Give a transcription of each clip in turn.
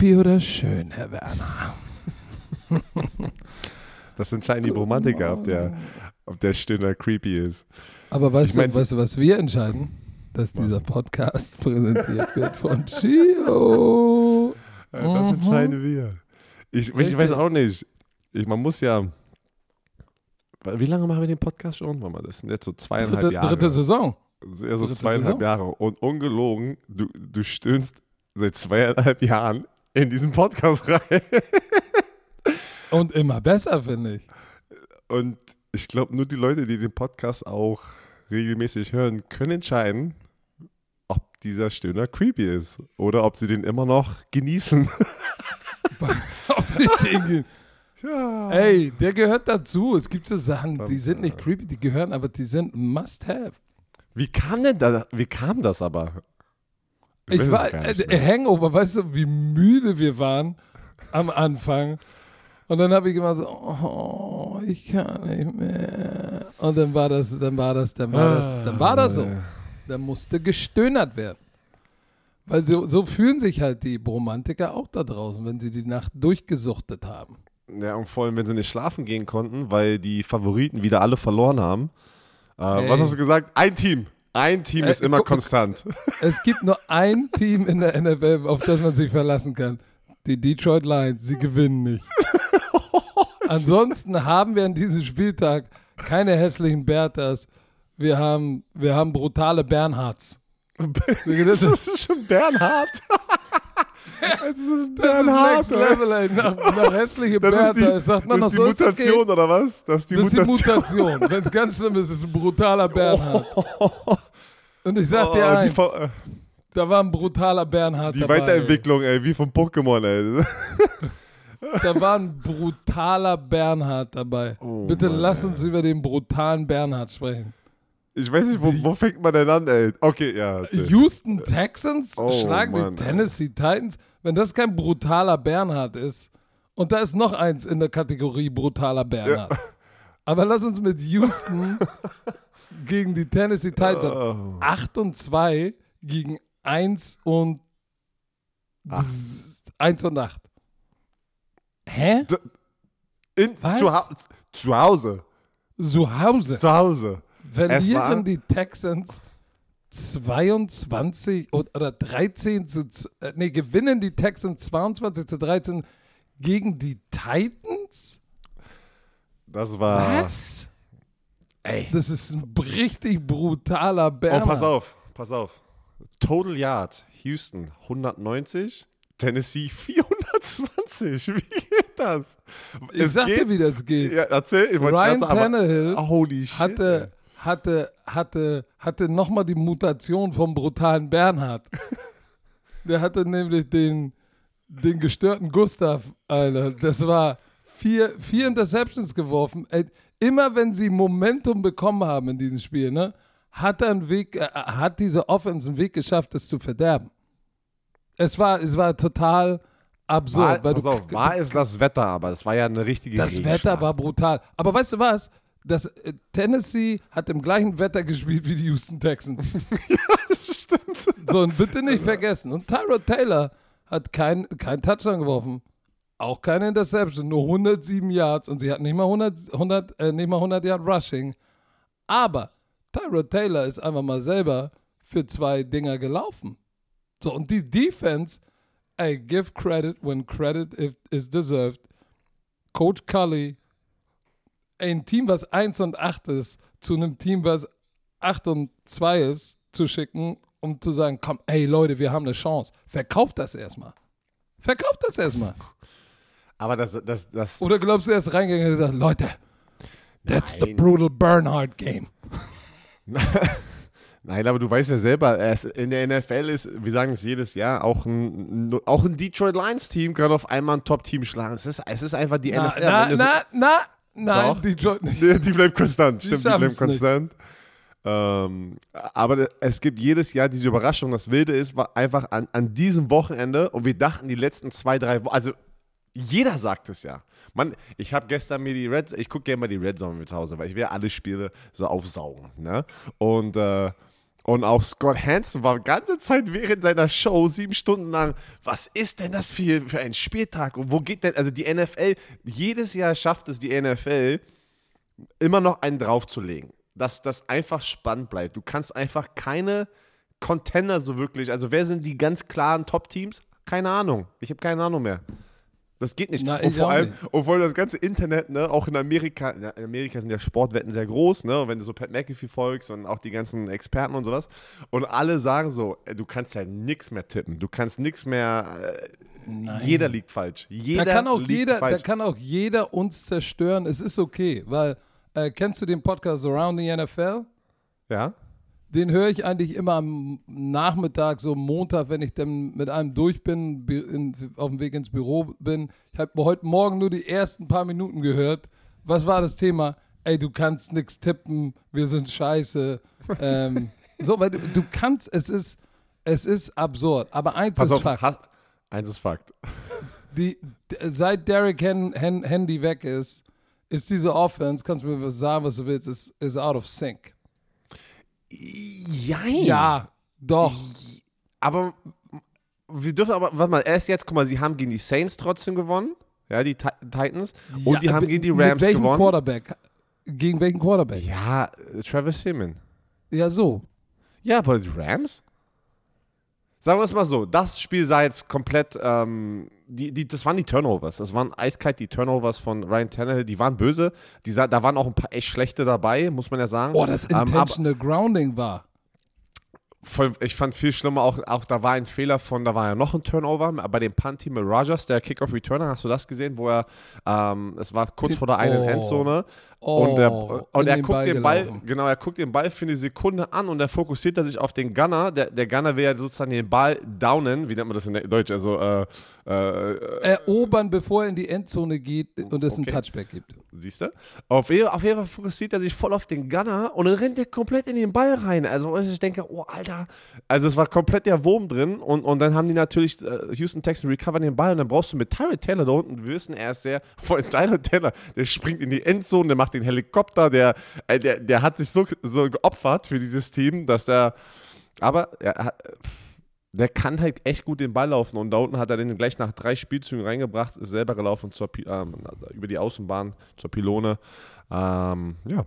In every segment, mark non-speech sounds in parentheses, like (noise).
Creepy oder schön, Herr Werner? (laughs) Das entscheiden die Romantiker, ob der, ob der Stöhner creepy ist. Aber weißt, Ich mein- du, weißt du, was wir entscheiden? Dass dieser Podcast (laughs) präsentiert wird von Chio. Ja, das Mhm. entscheiden wir. Ich, ich weiß auch nicht. Ich, man muss ja. Wie lange machen wir den Podcast schon? Das sind jetzt so zweieinhalb Dritte, Jahre. dritte Saison. Eher so zweieinhalb Saison. Jahre. Und ungelogen, du, du stöhnst seit zweieinhalb Jahren in diesen Podcast rein. (laughs) Und immer besser, finde ich. Und ich glaube, nur die Leute, die den Podcast auch regelmäßig hören, können entscheiden, ob dieser Stöhner creepy ist oder ob sie den immer noch genießen. Auf die Dinge. ja. Ey, der gehört dazu. Es gibt so Sachen, die sind nicht creepy, die gehören, aber die sind must have. Wie kam denn da, wie kam das aber? Ich war. Hangover, weißt du, wie müde wir waren am Anfang. Und dann habe ich immer so, oh, ich kann nicht mehr. Und dann war das, dann war das, dann war das, dann war das so. Dann musste gestöhnert werden. Weil so, so fühlen sich halt die Bromantiker auch da draußen, wenn sie die Nacht durchgesuchtet haben. Ja, und vor allem, wenn sie nicht schlafen gehen konnten, weil die Favoriten wieder alle verloren haben. Äh, was hast du gesagt? Ein Team. Ein Team Äh, ist immer guck- konstant. (laughs) Es gibt nur ein Team in der NFL, auf das man sich verlassen kann. Die Detroit Lions. Sie gewinnen nicht. (laughs) Ansonsten haben wir an diesem Spieltag keine hässlichen Berthas. Wir haben, wir haben brutale Bernhards. (laughs) Das ist schon Bernhard. Das ist das ist Bernhard. next level, ey. Nach, nach hässliche Das ist die, sagt man das ist so, die ist Mutation, okay. oder was? Das ist die Das ist die Mutation. Mutation. (laughs) Wenn es ganz schlimm ist, ist es ein brutaler Bernhard. (laughs) Und ich sag dir Oh, die, eins, da war ein brutaler Bernhard die dabei. ey. Weiterentwicklung, ey, wie von Pokémon, ey. (laughs) Da war ein brutaler Bernhard dabei. Oh Bitte Mann, lass uns über den brutalen Bernhard sprechen. Ich weiß nicht, wo, wo fängt man denn an, ey? Okay, ja. erzähl. Houston Texans Oh, schlagen Mann, die ey. Tennessee Titans. Wenn das kein brutaler Bernhard ist, und da ist noch eins in der Kategorie brutaler Bernhard. Aber lass uns mit Houston (laughs) gegen die Tennessee Titans. Oh. 8 und 2 gegen 1 und Ach. 1 und 8. Hä? In, Was? zu, zu Hause. Zu Hause. Zu Hause. Verlieren die Texans 22 und- oder 13 zu, äh, nee, gewinnen die Texans 22 zu 13 gegen die Titans? Das war. Was? Ey. Das ist ein richtig brutaler Oh, Bernhard. pass auf, pass auf. Total Yard, Houston 190, Tennessee 420. (laughs) Wie geht das? Ich sag dir, wie das geht. Ja, erzähl. Ich wollte Ryan Tannehill aber- Holy shit. hatte, hatte, hatte, hatte nochmal die Mutation vom brutalen Bernhard. (laughs) Der hatte nämlich den, den gestörten Gustav, Alter. Das war vier, vier Interceptions geworfen. Ey, immer wenn sie Momentum bekommen haben in diesem Spiel, ne, hat er einen Weg, äh, hat diese Offense einen Weg geschafft, es zu verderben. Es war, es war total absurd. war, weil du, auf, war es das Wetter, aber das war ja eine richtige das. Wetter war brutal. Aber weißt du was? Das, äh, Tennessee hat im gleichen Wetter gespielt wie die Houston Texans. (laughs) Stimmt. So, und bitte nicht vergessen. Und Tyrod Taylor hat keinen kein Touchdown geworfen. Auch keine Interception, nur 107 Yards und sie hat nicht mal 100, 100, äh, nicht mal 100 Yard Rushing. Aber Tyrod Taylor ist einfach mal selber für zwei Dinger gelaufen. So, und die Defense, ey, give credit when credit is deserved. Coach Cully, ein Team, was 1 und 8 ist, zu einem Team, was 8 und 2 ist, zu schicken, um zu sagen, komm, ey Leute, wir haben eine Chance. Verkauft das erstmal. Verkauft das erstmal. Aber das, das, das, Oder glaubst du, er ist reingegangen und gesagt, Leute, that's the Nein. brutal Bernhard game. (laughs) Nein, aber du weißt ja selber, in der NFL ist, wir sagen es jedes Jahr, auch ein, auch ein Detroit Lions-Team kann auf einmal ein Top-Team schlagen. Es ist, es ist einfach die Na, NFL. na, na, na, nein, Doch. Detroit nicht. Nee, die bleibt konstant. Die Stimmt, die bleibt konstant. Ähm, aber es gibt jedes Jahr diese Überraschung. Das Wilde ist war einfach an, an diesem Wochenende und wir dachten die letzten zwei, drei Wochen, also jeder sagt es ja. Man, ich habe gestern mir die Red, ich gucke gerne mal die Red Zone mit zu Hause, weil ich will alle Spiele so aufsaugen. Ne? Und äh, Und auch Scott Hansen war die ganze Zeit während seiner Show sieben Stunden lang, was ist denn das für, für ein Spieltag? Und wo geht denn, also die NFL, jedes Jahr schafft es die NFL, immer noch einen draufzulegen, dass das einfach spannend bleibt. Du kannst einfach keine Contender so wirklich, also wer sind die ganz klaren Top-Teams? Keine Ahnung. Ich habe keine Ahnung mehr. Das geht nicht. Na, und vor allem, nicht. obwohl das ganze Internet, ne, auch in Amerika, in Amerika sind ja Sportwetten sehr groß, ne, und wenn du so Pat McAfee folgst und auch die ganzen Experten und sowas, und alle sagen so, ey, du kannst ja nichts mehr tippen, du kannst nichts mehr, äh, jeder liegt falsch. Jeder Da kann, auch liegt jeder, da falsch. kann auch jeder uns zerstören. Es ist okay, weil, äh, kennst du den Podcast Around the NFL? ja? Den höre ich eigentlich immer am Nachmittag, so Montag, wenn ich dann mit einem durch bin, bi- in, auf dem Weg ins Büro bin. Ich habe heute Morgen nur die ersten paar Minuten gehört. Was war das Thema? Ey, du kannst nichts tippen, wir sind scheiße. (laughs) ähm, so, weil du, du kannst, es ist, es ist absurd. Aber eins Pass ist auf, Fakt. hast, eins ist Fakt. (laughs) Die, seit Derrick Hen, Hen, Handy weg ist, ist diese Offense, kannst du mir was sagen, was du willst, ist, ist out of sync. Jein. Ja, doch. Aber wir dürfen aber, warte mal, erst jetzt, guck mal, sie haben gegen die Saints trotzdem gewonnen, ja, die Ti- Titans, und Ja, die haben gegen die mit Rams welchem gewonnen. Quarterback? Gegen welchen Quarterback? Ja, Travis Seaman. Ja, so. Ja, aber die Rams? Sagen wir es mal so, das Spiel sah jetzt komplett, ähm, die, die, das waren die Turnovers. Das waren eiskalt die Turnovers von Ryan Tannehill. Die waren böse. Die, sah- da waren auch ein paar echt schlechte dabei, muss man ja sagen. Oh, das Ähm, aber Intentional Grounding war. Voll, ich fand viel schlimmer auch, auch, da war ein Fehler von, da war ja noch ein Turnover bei dem Punt-Team mit Rogers, der Kickoff-Returner. Hast du das gesehen, wo er, ähm, es war kurz vor der einen Oh. Endzone. Oh, und er, und er guckt Ball den Ball, gelaufen. genau, er guckt den Ball für eine Sekunde an und er fokussiert er sich auf den Gunner. Der, der Gunner will ja sozusagen den Ball downen, wie nennt man das in Deutsch? Also, äh, äh, Erobern, bevor er in die Endzone geht und es Okay. einen Touchback gibt. Siehst du? Auf, auf jeden Fall fokussiert er sich voll auf den Gunner und dann rennt er komplett in den Ball rein. Also, ich denke, oh, Alter. Also, es war komplett der Wurm drin und, und dann haben die natürlich, äh, Houston Texans recovern den Ball und dann brauchst du mit Tyrod Taylor da unten, wir wissen, er ist sehr, (laughs) allem Tyler Taylor, der springt in die Endzone, der macht den Helikopter, der, äh, der, der hat sich so, so geopfert für dieses Team, dass er, aber er hat, der kann halt echt gut den Ball laufen und da unten hat er den gleich nach drei Spielzügen reingebracht, ist selber gelaufen zur, ähm, über die Außenbahn zur Pylone. Ähm, ja.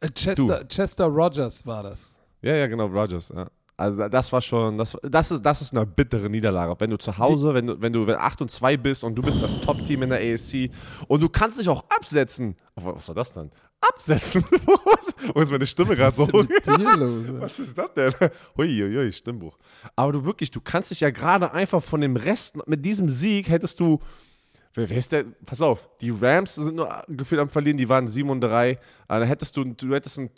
Äh, Chester, Chester Rogers war das. ja, ja, genau, Rogers. Ja. Also das war schon, das, das, ist, das ist eine bittere Niederlage. Wenn du zu Hause, wenn du, wenn du wenn 8 und 2 bist und du bist das Top-Team in der ASC und du kannst dich auch absetzen. Was war das dann? Absetzen? (laughs) Wo ist meine Stimme gerade so? denn? (laughs) Was ist das denn? Huiuiui, Stimmbruch. Aber du wirklich, du kannst dich ja gerade einfach von dem Rest, mit diesem Sieg hättest du, wer, wer ist der, pass auf, die Rams sind nur gefühlt am Verlieren, die waren 7 und 3. Äh, Dann hättest du, du hättest ein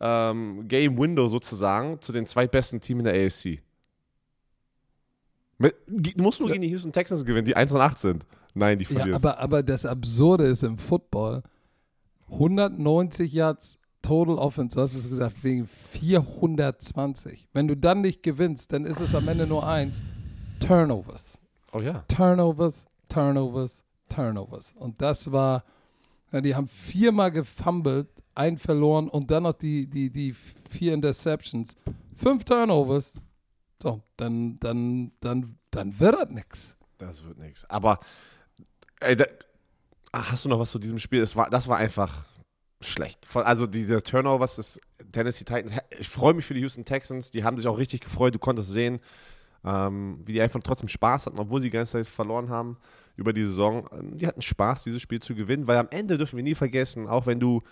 Two-Game-Window sozusagen zu den zwei besten Teams in der AFC. Mit, du musst nur gegen die Houston Texans gewinnen, die 1 und 8 sind. Nein, die Ja, verlierst. aber, aber das Absurde ist im Football, 190 Yards Total Offense, du hast es gesagt, wegen 420. Wenn du dann nicht gewinnst, dann ist es am Ende nur eins. Turnovers. oh ja. Turnovers, Turnovers, Turnovers. Und das war, ja, die haben viermal gefumbled, ein verloren und dann noch die, die, die vier Interceptions. Fünf Turnovers. So, dann, dann, dann, dann wird das nix. Das wird nichts. Aber ey, da, hast du noch was zu diesem Spiel? Das war, das war einfach schlecht. Also diese Turnovers des Tennessee Titans. Ich freue mich für die Houston Texans. Die haben sich auch richtig gefreut. Du konntest sehen, ähm, wie die einfach trotzdem Spaß hatten, obwohl sie die ganze Zeit verloren haben über die Saison. Ähm, Die hatten Spaß, dieses Spiel zu gewinnen, weil am Ende dürfen wir nie vergessen, auch wenn du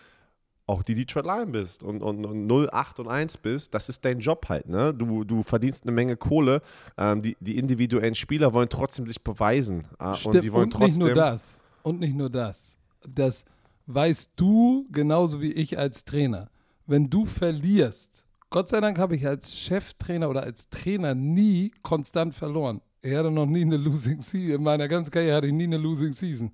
auch die Detroit Lion bist und, und, und 0, 8 und 1 bist, das ist dein Job halt. Ne? Du, du verdienst eine Menge Kohle. Ähm, die, die individuellen Spieler wollen trotzdem sich beweisen. Äh, Stimmt, und die wollen und trotzdem. nicht nur das. Und nicht nur das. Das weißt du genauso wie ich als Trainer. Wenn du verlierst, Gott sei Dank habe ich als Cheftrainer oder als Trainer nie konstant verloren. Ich hatte noch nie eine Losing Season. In meiner ganzen Karriere hatte ich nie eine Losing Season.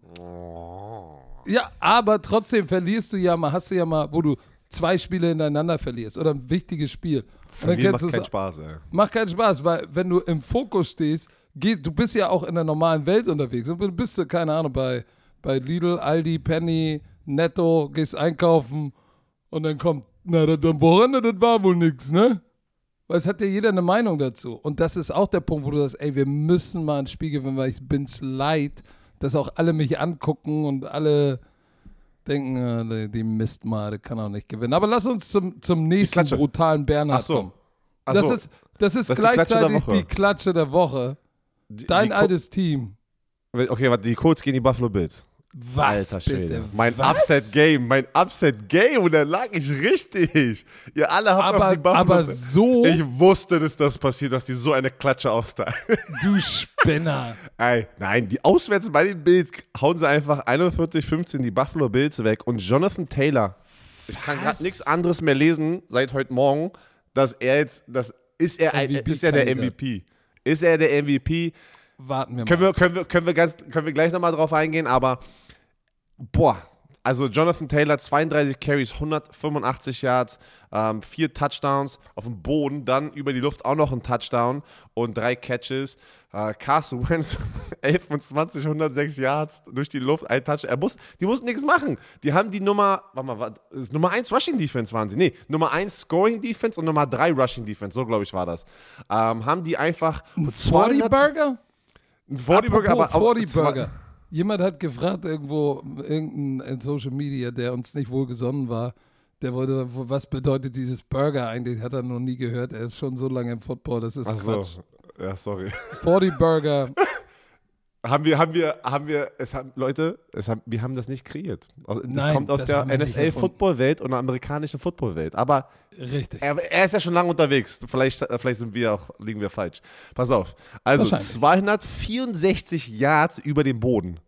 Ja, aber trotzdem verlierst du ja mal, hast du ja mal, wo du zwei Spiele hintereinander verlierst oder ein wichtiges Spiel. Dann Verlieren macht keinen Spaß, ey. Macht keinen Spaß, weil wenn du im Fokus stehst, geht, du bist ja auch in der normalen Welt unterwegs. Du bist, keine Ahnung, bei, bei Lidl, Aldi, Penny, Netto, gehst einkaufen Und dann kommt, na, das am Wochenende, das war wohl nix, ne? Weil es hat ja jeder eine Meinung dazu. Und das ist auch der Punkt, wo du sagst, ey, wir müssen mal ein Spiel gewinnen, weil ich bin's leid, dass auch alle mich angucken und alle denken, äh, die, die Mist mal, der kann auch nicht gewinnen. Aber lass uns zum, zum nächsten brutalen Bernhard Ach so. kommen. Ach Das so. ist, das ist Das ist die Klatsche der gleichzeitig Woche. die Klatsche der Woche. Die- Dein die Ko- altes Team. Okay, warte, die Colts gegen die Buffalo Bills. Was Alter Schwede. bitte? Mein Was? Upset-Game, mein Upset-Game und da lag ich richtig. Ihr alle habt auf die Aber, Buffalo aber so, Ich wusste, dass das passiert, dass die so eine Klatsche austeilen. du Spinner. (laughs) Ey, nein, die auswärts bei den Bills hauen sie einfach 41-15 die Buffalo Bills weg und Jonathan Taylor, ich kann gerade nichts anderes mehr lesen seit heute Morgen, dass er jetzt, das ist er, ein, ist er der. MVP. Ist er der MVP? Warten wir mal. Können wir, können wir, können wir, ganz, können wir gleich nochmal drauf eingehen, aber boah, also Jonathan Taylor, 32 Carries, 185 Yards, ähm, vier Touchdowns auf dem Boden, dann über die Luft auch noch ein Touchdown und drei Catches. Äh, Carson Wentz, (laughs) 11 von 20, 106 Yards durch die Luft, ein Touch. Er muss, die mussten nichts machen. Die haben die Nummer, warte mal, warte, Nummer 1 Rushing Defense waren sie. Nee, Nummer 1 Scoring Defense und Nummer 3 Rushing Defense, so glaube ich war das. Ähm, haben die einfach 40 Burger? Ein 40 Burger, aber Apropos auch 40 Burger. Jemand hat gefragt irgendwo, irgendein in Social Media, der uns nicht wohlgesonnen war, der wollte, was bedeutet dieses Burger eigentlich? Hat er noch nie gehört. Er ist schon so lange im Football, das ist Ach Quatsch. so. Ja, sorry. 40 Burger, (laughs) Haben wir, haben wir, haben wir, es haben, Leute, es haben, wir haben das nicht kreiert. Das Nein, kommt aus das der. NFL-Football-Welt und der amerikanischen Football-Welt. Aber richtig. er, er ist ja schon lange unterwegs. Vielleicht, vielleicht sind wir auch, liegen wir falsch. Pass auf. Also Wahrscheinlich. 264 Yards über den Boden.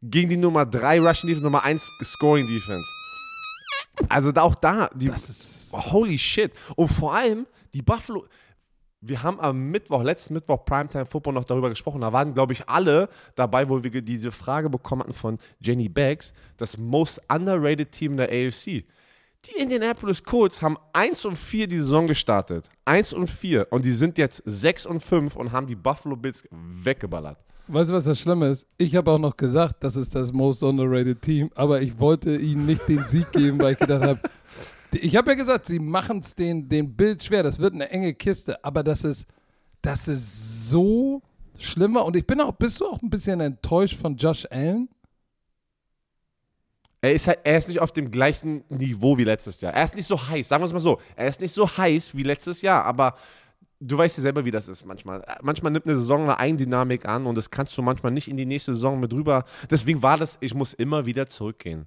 Gegen die Nummer 3 Rushing Defense, Nummer 1 Scoring Defense. Also auch da, die, Das ist, Holy shit. Und vor allem die Buffalo. Wir haben am Mittwoch, letzten Mittwoch Primetime Football noch darüber gesprochen. Da waren, glaube ich, alle dabei, wo wir diese Frage bekommen hatten von Jenny Baggs, das most underrated Team der AFC. Die Indianapolis Colts haben 1 und 4 die Saison gestartet. 1 und 4. Und die sind jetzt 6 und 5 und haben die Buffalo Bills weggeballert. weißt du, was das Schlimme ist? Ich habe auch noch gesagt, das ist das most underrated Team, aber ich wollte ihnen nicht den Sieg geben, weil ich gedacht habe, ich habe ja gesagt, sie machen es den, den Bild schwer. Das wird eine enge Kiste, aber das ist, das ist so schlimmer. Und ich bin auch, bist du auch ein bisschen enttäuscht von Josh Allen? Er ist, halt, er ist nicht auf dem gleichen Niveau wie letztes Jahr. Er ist nicht so heiß, sagen wir es mal so. Er ist nicht so heiß wie letztes Jahr, aber du weißt ja selber, wie das ist manchmal. Manchmal nimmt eine Saison eine Eigendynamik an und das kannst du manchmal nicht in die nächste Saison mit rüber. Deswegen war das, ich muss immer wieder zurückgehen.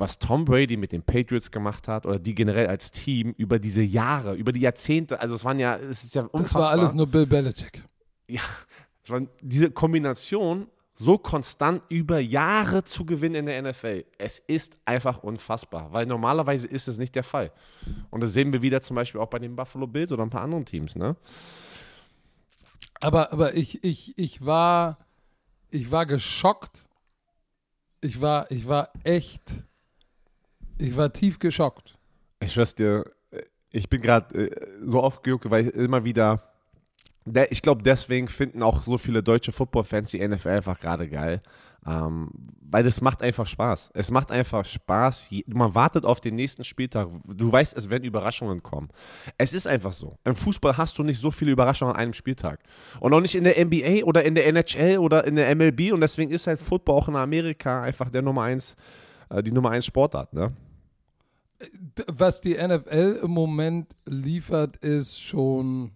Was Tom Brady mit den Patriots gemacht hat oder die generell als Team über diese Jahre, über die Jahrzehnte, also es waren ja, es ist ja Das unfassbar. war alles nur Bill Belichick. Ja, es war diese Kombination so konstant über Jahre zu gewinnen in der NFL. Es ist einfach unfassbar, weil normalerweise ist es nicht der Fall. Und das sehen wir wieder zum Beispiel auch bei den Buffalo Bills oder ein paar anderen Teams, ne? Aber, aber ich, ich, ich war, ich war geschockt. Ich war, ich war echt, ich war tief geschockt. Ich schwör's dir, ich bin gerade äh, so aufgejuckt, weil ich immer wieder. Der, ich glaube, deswegen finden auch so viele deutsche Football-Fans die NFL einfach gerade geil. Ähm, weil das macht einfach Spaß. Es macht einfach Spaß. Man wartet auf den nächsten Spieltag. Du weißt, es werden Überraschungen kommen. Es ist einfach so. Im Fußball hast du nicht so viele Überraschungen an einem Spieltag. Und auch nicht in der NBA oder in der NHL oder in der MLB. Und deswegen ist halt Football auch in Amerika einfach der Nummer eins, äh, die Nummer eins Sportart, ne? Was die NFL im Moment liefert, ist schon,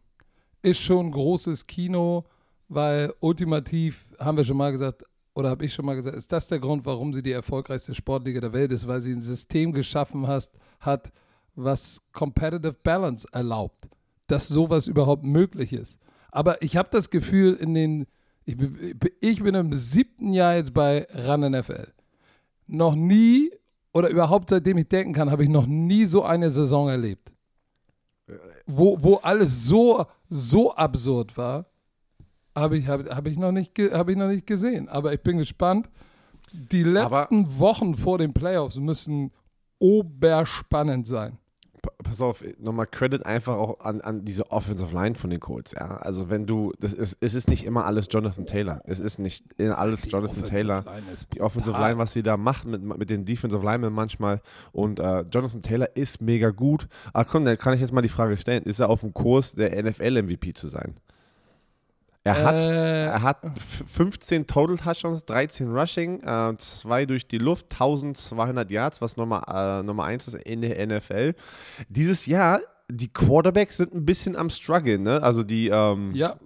ist schon großes Kino, weil ultimativ, haben wir schon mal gesagt, oder habe ich schon mal gesagt, ist das der Grund, warum sie die erfolgreichste Sportliga der Welt ist, weil sie ein System geschaffen hast, hat, was Competitive Balance erlaubt, dass sowas überhaupt möglich ist. Aber ich habe das Gefühl, in den, ich, ich bin im siebten Jahr jetzt bei RAN NFL. Noch nie oder überhaupt seitdem ich denken kann, habe ich noch nie so eine Saison erlebt. Wo, wo alles so, so absurd war, habe ich, hab, hab ich, noch nicht hab ich noch nicht gesehen. Aber ich bin gespannt. Die letzten Wochen vor den Playoffs müssen oberspannend sein. Pa- pass auf, nochmal Credit einfach auch an, an diese Offensive Line von den Colts, ja. Also wenn du, das ist, es ist nicht immer alles Jonathan Taylor. Es ist nicht alles Die Jonathan Offensive Taylor. Die Offensive. Line, was sie da macht mit, mit den Defensive Linemen manchmal. Und äh, Jonathan Taylor ist mega gut. Aber komm, dann kann ich jetzt mal die Frage stellen: Ist er auf dem Kurs, der NFL-MVP zu sein? Er hat, Äh, er hat f- 15 Total Touchdowns, 13 Rushing, äh, zwei durch die Luft, 1200 Yards, was Nummer, äh, Nummer 1 ist in der NFL. Dieses Jahr, die Quarterbacks sind ein bisschen am struggeln, ne? Also die, ähm, ja,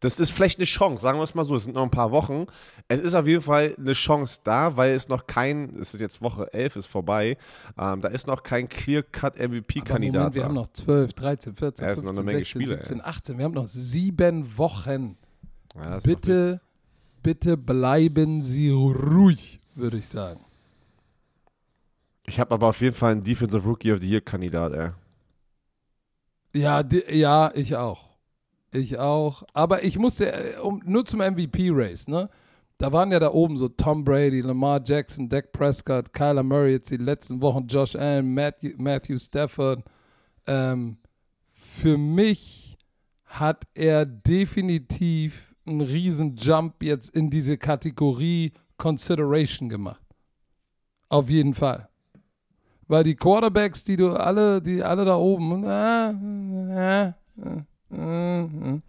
das ist vielleicht eine Chance, sagen wir es mal so, es sind noch ein paar Wochen. Es ist auf jeden Fall eine Chance da, weil es noch kein, es ist jetzt Woche 11, ist vorbei, ähm, da ist noch kein Clear-Cut aber MVP-Kandidat Moment, wir haben noch 12, 13, 14, Ja, es sind noch 15, eine Menge 16, Spiele, 17, 18. Wir haben noch sieben Wochen. Ja, Bitte, bitte bleiben Sie ruhig, würde ich sagen. Ich habe aber auf jeden Fall einen Defensive Rookie of the Year-Kandidat, ey. Ja, di- ja, ich auch. Ich auch. Aber ich musste, äh, um, nur zum MVP-Race, ne? Da waren ja da oben so Tom Brady, Lamar Jackson, Dak Prescott, Kyler Murray jetzt die letzten Wochen, Josh Allen, Matthew, Matthew Stafford. Ähm, für mich hat er definitiv einen riesen Jump jetzt in diese Kategorie Consideration gemacht. Auf jeden Fall. Weil die Quarterbacks, die du alle, die alle da oben, äh, äh, äh, äh,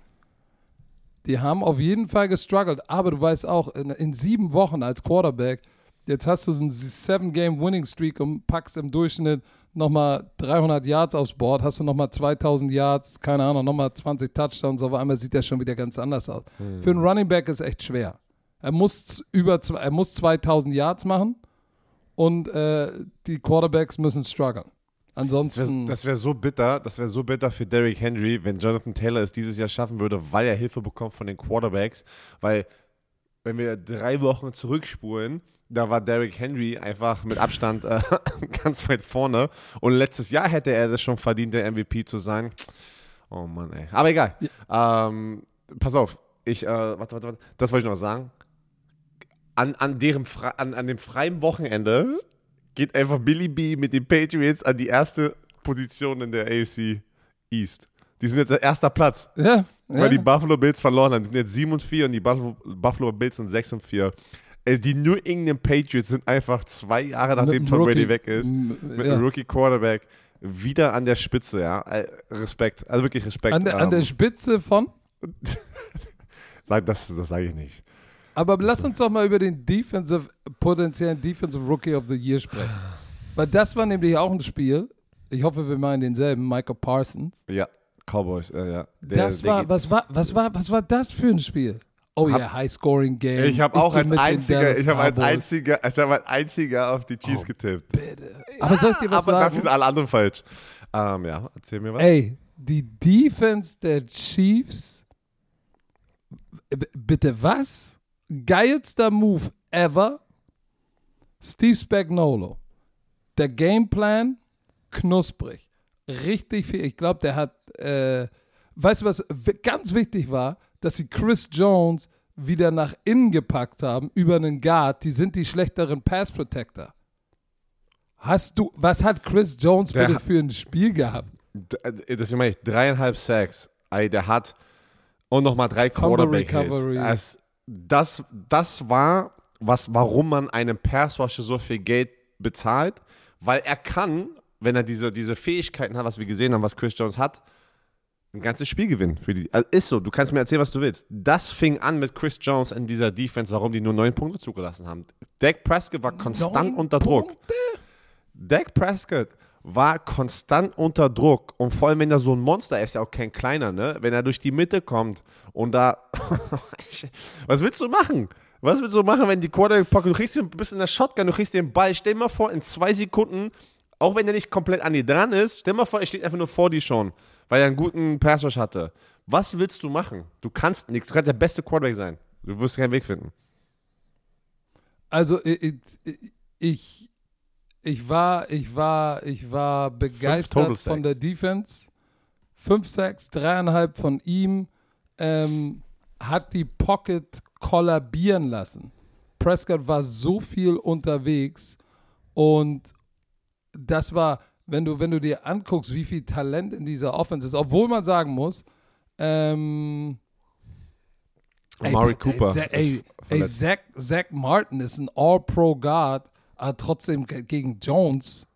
die haben auf jeden Fall gestruggelt. Aber du weißt auch, in, in sieben Wochen als Quarterback, jetzt hast du so einen Seven-Game-Winning-Streak und packst im Durchschnitt nochmal 300 Yards aufs Board, hast du nochmal 2000 Yards, keine Ahnung, nochmal 20 Touchdowns, auf einmal sieht der schon wieder ganz anders aus. Für einen Running Back ist echt schwer. Er muss über, er muss 2000 Yards machen und äh, die Quarterbacks müssen strugglen. Das Ansonsten, wäre wär so bitter, das wäre so bitter für Derrick Henry, wenn Jonathan Taylor es dieses Jahr schaffen würde, weil er Hilfe bekommt von den Quarterbacks. Weil, wenn wir drei Wochen zurückspulen, da war Derrick Henry einfach mit Abstand äh, (laughs) ganz weit vorne. Und letztes Jahr hätte er das schon verdient, der MVP zu sein. Oh Mann, ey. Aber egal. Ähm, pass auf, ich, äh, warte, warte, warte, das wollte ich noch sagen. An, an, deren an, an dem freien Wochenende geht einfach Billy B mit den Patriots an die erste Position in der AFC East. Die sind jetzt erster Platz, ja, weil ja. die Buffalo Bills verloren haben. Die sind jetzt 7 und 4 und die Buffalo, Buffalo Bills sind 6 und 4. Äh, Die New England Patriots sind einfach zwei Jahre nachdem Tom Brady weg ist, mit ja. einem Rookie Quarterback wieder an der Spitze, ja. Äh, Respekt, also wirklich Respekt. An der, an der Ähm, Spitze von. (laughs) das das sage ich nicht. Aber lass uns doch mal über den Defensive, potenziellen Defensive Rookie of the Year sprechen. Weil das war nämlich auch ein Spiel. Ich hoffe, wir meinen denselben, Michael Parsons. Ja, Cowboys, äh, ja. Der- das der war, geht- was war, was war, was war das für ein Spiel? Oh Hab- ja, High-Scoring Game. Ich habe auch geh als einziger, ich habe als einziger, ich habe als einziger auf die Chiefs Oh, getippt. Bitte. Aber soll ich dir was Aber dafür sind sagen? alle anderen falsch. Ähm, ja, erzähl mir was. Ey, die Defense der Chiefs. B bitte was? Geilster Move ever. Steve Spagnolo. Der Gameplan knusprig. Richtig viel. Ich glaube, der hat. Äh, weißt du, was ganz wichtig war? Dass sie Chris Jones wieder nach innen gepackt haben über einen Guard. Die sind die schlechteren Pass Protector. Hast du, was hat Chris Jones Der bitte hat- für ein Spiel gehabt? D- äh, Deswegen meine ich, dreieinhalb Sacks. Ey, der hat und nochmal drei Fumble Quarterback-Hits. Recovery. Es- Das, das war, was, warum man einem Pass-Rusher so viel Geld bezahlt, weil er kann, wenn er diese, diese Fähigkeiten hat, was wir gesehen haben, was Chris Jones hat, ein ganzes Spiel gewinnen. Für die, also ist so, du kannst mir erzählen, was du willst. Das fing an mit Chris Jones in dieser Defense, warum die nur neun Punkte zugelassen haben. Dak Prescott war konstant Neun unter Druck. Punkte? Dak Prescott war konstant unter Druck und vor allem, wenn er so ein Monster ist, ja auch kein kleiner, ne? Wenn er durch die Mitte kommt und da. (laughs) Was willst du machen? Was willst du machen, wenn die Quarterback packen? Du kriegst den, bist in der Shotgun, du kriegst den Ball. Stell dir mal vor, in zwei Sekunden, auch wenn er nicht komplett an dir dran ist, stell dir mal vor, er steht einfach nur vor dir schon, weil er einen guten Pass Rush hatte. Was willst du machen? Du kannst nichts. Du kannst der beste Quarterback sein. Du wirst keinen Weg finden. Also ich, ich, ich war, ich war, ich war begeistert von der Defense. Fünf Sacks, dreieinhalb von ihm. Ähm, hat die Pocket kollabieren lassen. Prescott war so viel unterwegs und das war, wenn du, wenn du dir anguckst, wie viel Talent in dieser Offense ist, obwohl man sagen muss, ähm, Amari ey, Cooper. Ey, ey, ey. Zach, Zach Martin ist ein All-Pro-Guard, aber trotzdem ge- gegen Jones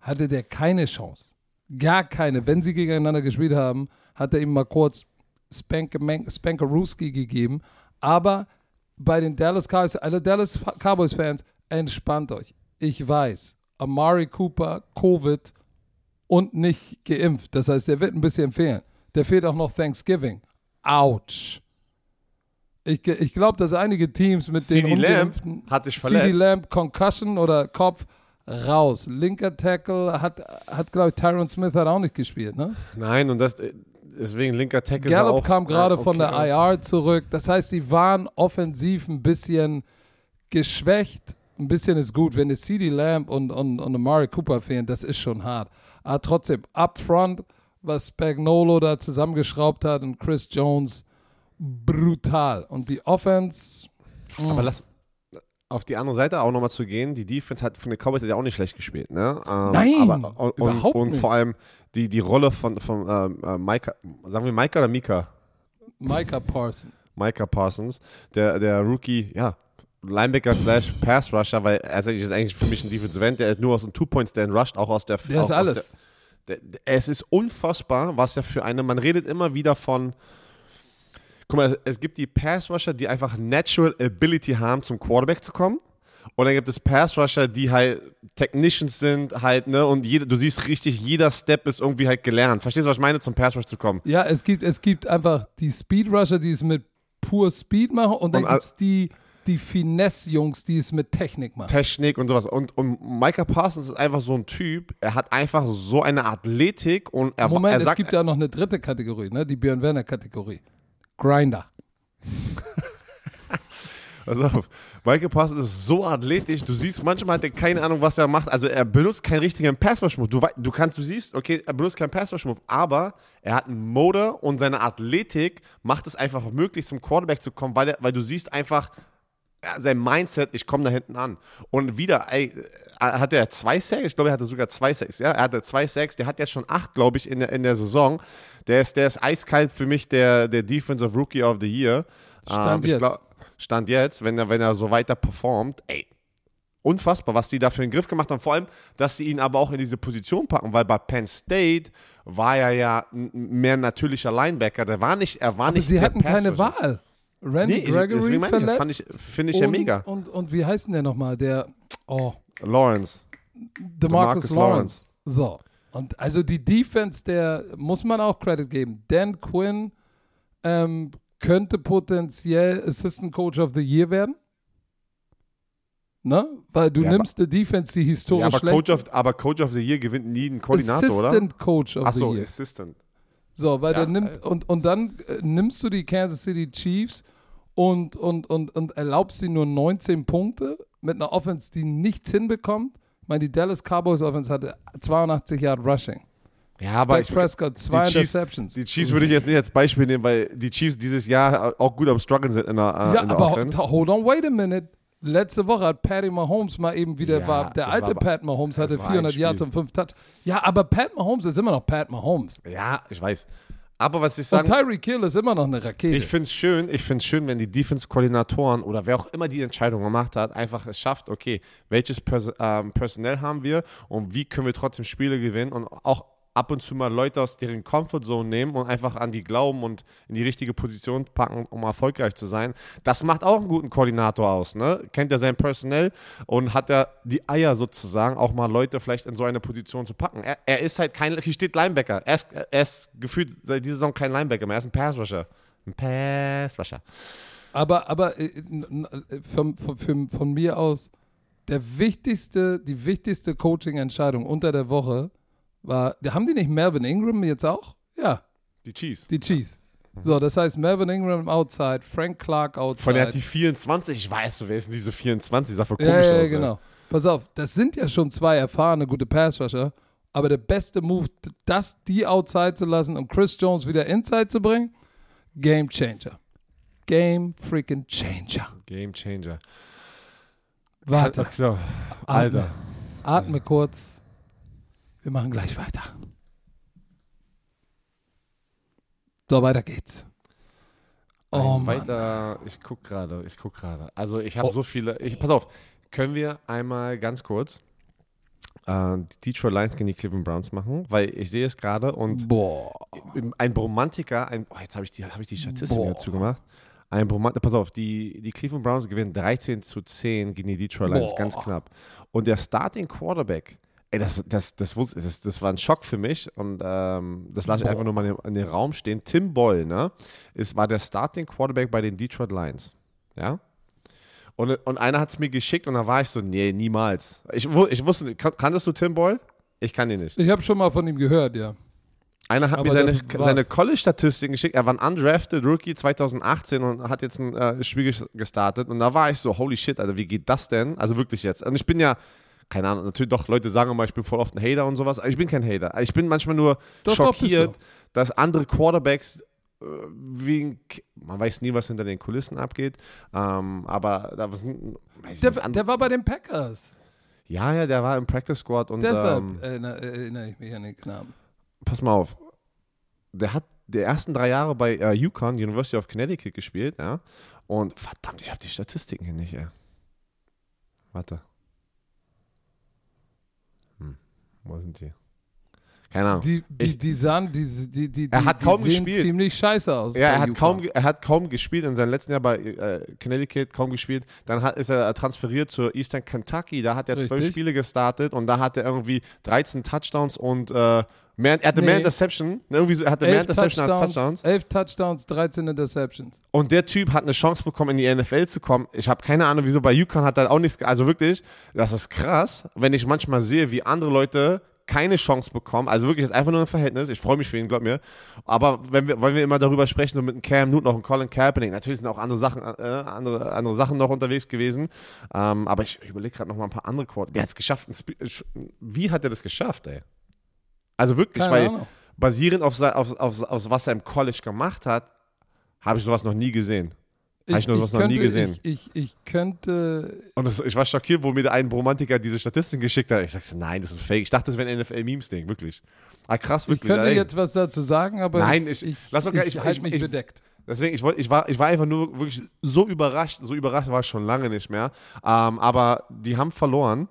hatte der keine Chance. Gar keine. Wenn sie gegeneinander gespielt haben, hat er ihm mal kurz Spank- Spankerooski gegeben. Aber bei den Dallas Cowboys, alle Dallas Cowboys-Fans, entspannt euch. Ich weiß, Amari Cooper, Covid und nicht geimpft. Das heißt, der wird ein bisschen fehlen. Der fehlt auch noch Thanksgiving. Autsch. Ich, ich glaube, dass einige Teams mit den CD Lamb Ungeimpften hat sich CD verletzt. Lamb, Concussion oder Kopf raus. Linker Tackle hat, hat glaube ich, Tyron Smith hat auch nicht gespielt, ne? Nein, und das, äh, deswegen linker Tackle Gallup auch, kam gerade ja, von okay der aus. IR zurück. Das heißt, sie waren offensiv ein bisschen geschwächt. Ein bisschen ist gut. Wenn es CD Lamb und, und, und Amari Cooper fehlen, das ist schon hart. Aber trotzdem, up front, was Spagnolo da zusammengeschraubt hat und Chris Jones, brutal. Und die Offense, Aber lass auf die andere Seite auch nochmal zu gehen. Die Defense hat von den Cowboys ja auch nicht schlecht gespielt. Ne? Ähm, Nein, aber, und, überhaupt und, und nicht. vor allem die, die Rolle von, von ähm, äh, Micah, sagen wir Micah oder Mika? Micah Parson. Micah Parsons, der, der Rookie, ja, Linebacker slash Pass Rusher, weil er ist eigentlich- für mich ein Defensive End, der ist nur aus dem Two-Point-Stand rusht, auch aus der Der ist alles. Der, der, es ist unfassbar, was er für eine, man redet immer wieder von, guck mal, es, es gibt die Pass Rusher, die einfach Natural Ability haben, zum Quarterback zu kommen. Und dann gibt es Pass Rusher, die halt Technicians sind, halt, ne, und jede, du siehst richtig, jeder Step ist irgendwie halt gelernt. Verstehst du, was ich meine, zum Pass Rush zu kommen? Ja, es gibt, es gibt einfach die Speed Rusher, die es mit pur Speed machen und dann al- gibt es die, die Finesse-Jungs, die es mit Technik machen. Technik und sowas. Und, und Micah Parsons ist einfach so ein Typ, er hat einfach so eine Athletik und er, Moment, er es sagt, gibt ja noch eine dritte Kategorie, ne? die Björn Werner-Kategorie. Grinder. (laughs) pass auf, Micah Parsons ist so athletisch, du siehst, manchmal hat er keine Ahnung, was er macht. Also er benutzt keinen richtigen Pass-Rush-Move. Du, du kannst, du siehst, okay, er benutzt keinen Pass-Rush-Move, aber er hat einen Motor und seine Athletik macht es einfach möglich, zum Quarterback zu kommen, weil, er, weil du siehst einfach, sein Mindset, ich komme da hinten an. Und wieder, ey, hat er zwei Sacks? Ich glaube, er hatte sogar zwei Sacks. Ja, er hatte zwei Sacks. Der hat jetzt schon acht, glaube ich, in der, in der Saison. Der ist, der ist eiskalt für mich der, der Defensive Rookie of the Year. Stand ich jetzt. glaub- Stand jetzt, wenn er, wenn er so weiter performt. Ey, unfassbar, was die da für einen Griff gemacht haben. Vor allem, dass sie ihn aber auch in diese Position packen, weil bei Penn State war er ja mehr natürlicher Linebacker. Der war nicht, er war Aber nicht sie hatten keine Pass-Rusher. Wahl. Randy Nee, Gregory deswegen meine ich, ja, verletzt. fand ich, finde ich ja und, mega. Und, und wie heißt denn der nochmal? Der, oh, Lawrence. DeMarcus DeMarcus Lawrence. So. Und also die Defense, der muss man auch Credit geben. Dan Quinn ähm, könnte potenziell Assistant Coach of the Year werden. Ne? Weil du Ja, nimmst die Defense, die historisch Ja, aber schlecht Coach, of, aber Coach of the Year gewinnt nie einen Koordinator, Assistant Coach of oder? the Achso, Year. Assistant. So, weil Ja, der nimmt, und, und dann äh, nimmst du die Kansas City Chiefs und, und, und, und erlaubst sie nur 19 Punkte mit einer Offense, die nichts hinbekommt. Ich meine, die Dallas Cowboys Offense hatte 82 Yard Rushing. Ja, aber Dak ich, Prescott, zwei die Chiefs- Interceptions. die Chiefs würde ich jetzt nicht als Beispiel nehmen, weil die Chiefs dieses Jahr auch gut am Struggeln sind in der, äh, ja, in der aber Offense. ho- hold on, wait a minute. Letzte Woche hat Patty Mahomes mal eben wieder, Ja, war, der alte war Pat Mahomes hatte war ein 400 Yards und 5 Touch. Ja, aber Pat Mahomes ist immer noch Pat Mahomes. Ja, ich weiß. Aber was ich Und sagen, Tyreek Hill ist immer noch eine Rakete. ich finde es schön, ich finde schön, wenn die Defense-Koordinatoren oder wer auch immer die Entscheidung gemacht hat, einfach es schafft, okay, welches Pers ähm, Personell haben wir und wie können wir trotzdem Spiele gewinnen und auch ab und zu mal Leute aus deren Comfortzone nehmen und einfach an die glauben und in die richtige Position packen, um erfolgreich zu sein. Das macht auch einen guten Koordinator aus, ne? Kennt er sein Personell und hat er die Eier sozusagen, auch mal Leute vielleicht in so eine Position zu packen. Er, er ist halt kein, hier steht Linebacker. Er ist, er ist gefühlt seit dieser Saison kein Linebacker mehr, er ist ein Pass-Rusher. Ein Pass-Rusher. Aber, aber äh, n- n- von, von, von, von mir aus, der wichtigste, die wichtigste Coaching-Entscheidung unter der Woche war, haben die nicht Melvin Ingram jetzt auch? Ja, Die Chiefs. die Chiefs. So, das heißt Melvin Ingram outside, Frank Clark outside. Von der hat die 24, ich weiß, wer ist denn diese 24? Sah voll ja, komisch ja, ja, aus. genau. Pass auf, das sind ja schon zwei erfahrene, gute Pass-Rusher, aber der beste Move, das die outside zu lassen und Chris Jones wieder inside zu bringen, Game Changer. Game freaking Changer. Game Changer. Warte. Ach so. Atme. Atme kurz. Wir machen gleich weiter. So, weiter geht's. Oh, Ein Mann. weiter, ich guck gerade, ich guck gerade. Also ich habe Oh. so viele, ich, pass auf, können wir einmal ganz kurz äh, die Detroit Lions gegen die Cleveland Browns machen? Weil ich sehe es gerade und Boah. ein Bromantiker, ein, oh, jetzt habe ich, die- hab ich die Statistik Boah. dazu gemacht. Ein Bromantiker, pass auf, die, die Cleveland Browns gewinnen 13 zu 10 gegen die Detroit Lions, Boah. ganz knapp. Und der Starting Quarterback, ey, das, das, das, das, das war ein Schock für mich und ähm, das lasse ich einfach nur mal in, den- in den Raum stehen. Tim Boyle, ne, ist, war der Starting Quarterback bei den Detroit Lions, ja. Und, und einer hat es mir geschickt und da war ich so, nee, niemals. Ich, ich wusste, nicht, kan- kanntest du Tim Boyle? Ich kann ihn nicht. Ich habe schon mal von ihm gehört, ja. Einer hat Aber mir seine, seine College-Statistiken geschickt. Er war ein undrafted Rookie 2018 und hat jetzt ein äh, Spiel ges- gestartet. Und da war ich so, holy shit, Alter, wie geht das denn? Also wirklich jetzt. Und ich bin ja, keine Ahnung, natürlich doch, Leute sagen immer, ich bin voll oft ein Hater und sowas. Aber ich bin kein Hater. Ich bin manchmal nur Doch, doch, schockiert, du. dass andere Quarterbacks äh, wegen, man weiß nie, was hinter den Kulissen abgeht. Ähm, aber da was, Der, der war bei den Packers. ja, ja, der war im Practice Squad und Deshalb ähm, erinnere, erinnere ich mich an den Knaben. pass mal auf. Der hat die ersten drei Jahre bei äh, UConn, University of Connecticut, gespielt, ja. Und verdammt, ich habe die Statistiken hier nicht, ey. Warte. Hm, wo sind die? Keine Ahnung. Die, die, Ich- die sahen, die, die, die, Er die, hat die kaum sehen gespielt. ziemlich scheiße aus. ja, er hat, kaum, er hat kaum gespielt in seinem letzten Jahr bei äh, Connecticut, kaum gespielt. Dann hat, ist er transferiert zur Eastern Kentucky, da hat er zwölf Richtig. Spiele gestartet und da hat er irgendwie 13 Touchdowns und äh, mehr, er hatte mehr Nee. Interception, irgendwie so, er hatte mehr Elf Interception als Touchdowns. Elf Touchdowns, 13 Interceptions. Und der Typ hat eine Chance bekommen, in die NFL zu kommen. Ich habe keine Ahnung, wieso bei UConn hat er auch nichts. Also wirklich, das ist krass, wenn ich manchmal sehe, wie andere Leute keine Chance bekommen. Also wirklich, das ist einfach nur ein Verhältnis. Ich freue mich für ihn, glaub mir. Aber wenn wir, wollen wir immer darüber sprechen, so mit einem Cam Newton, auch einem Colin Kaepernick, natürlich sind auch andere Sachen, äh, andere, andere Sachen noch unterwegs gewesen. Ähm, aber ich, ich überlege gerade noch mal ein paar andere Quarter. Der hat es geschafft. Wie hat er das geschafft, ey? Also wirklich, Keine weil Ahnung. basierend auf, auf, auf, auf was er im College gemacht hat, habe ich sowas noch nie gesehen. Habe ich, noch was noch nie könnte, gesehen. Ich, ich, ich könnte. Und das, ich war schockiert, wo mir der ein Romantiker diese Statistiken geschickt hat. Ich sagte, nein, das ist ein Fake. Ich dachte, das wäre ein NFL-Memes-Ding, wirklich. Ah, krass, Ich wirklich. könnte ey. jetzt was dazu sagen, aber Nein, ich, ich- ich, lass doch ich, ich- halte ich- mich ich- bedeckt. Deswegen, ich, wollt, ich, war, ich war einfach nur wirklich so überrascht. So überrascht war ich schon lange nicht mehr. Ähm, aber die haben verloren.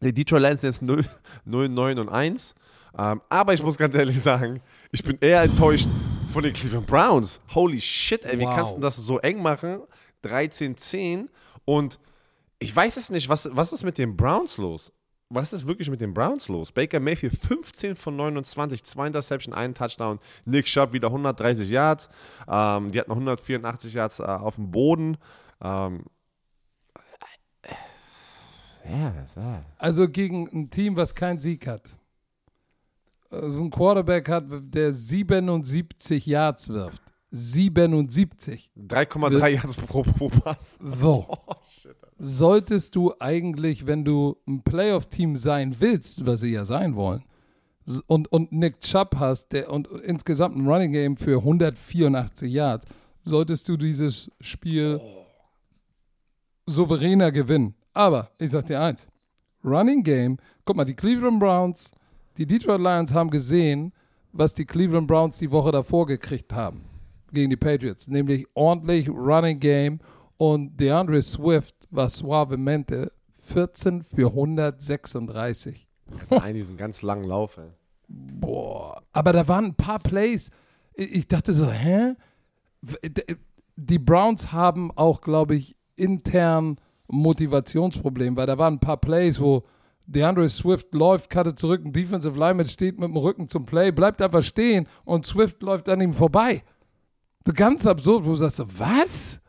Die Detroit Lions sind jetzt 0, 0 9 und 1. Ähm, aber ich muss ganz ehrlich sagen, ich bin eher enttäuscht von den Cleveland Browns. Holy shit, ey, wie Wow. kannst du das so eng machen? 13-10 und ich weiß es nicht, was, was ist mit den Browns los? Was ist wirklich mit den Browns los? Baker Mayfield 15 von 29, zwei Interception, einen Touchdown. Nick Chubb wieder 130 Yards. Ähm, die hatten noch 184 Yards äh, auf dem Boden. Ähm, ja, ja. Also gegen ein Team, was keinen Sieg hat. So ein Quarterback hat, der 77 Yards wirft. 77. 3,3 Yards pro, pro Pass. So. (laughs) Oh, shit. Solltest du eigentlich, wenn du ein Playoff-Team sein willst, was sie ja sein wollen, und, und Nick Chubb hast, der und insgesamt ein Running Game für 184 Yards, solltest du dieses Spiel souveräner gewinnen. Aber ich sag dir eins: Running Game, guck mal, die Cleveland Browns, die Detroit Lions haben gesehen, was die Cleveland Browns die Woche davor gekriegt haben gegen die Patriots, nämlich ordentlich Running Game und DeAndre Swift war suavemente 14 für 136. Nein, diesen ganz langen Lauf, ey. Boah, aber da waren ein paar Plays. Ich dachte so, hä? Die Browns haben auch, glaube ich, intern Motivationsproblem, weil da waren ein paar Plays, wo DeAndre Swift läuft, cuttet zurück, ein Defensive Lineman steht mit dem Rücken zum Play, bleibt einfach stehen und Swift läuft an ihm vorbei. So ganz absurd, wo du sagst, so, was?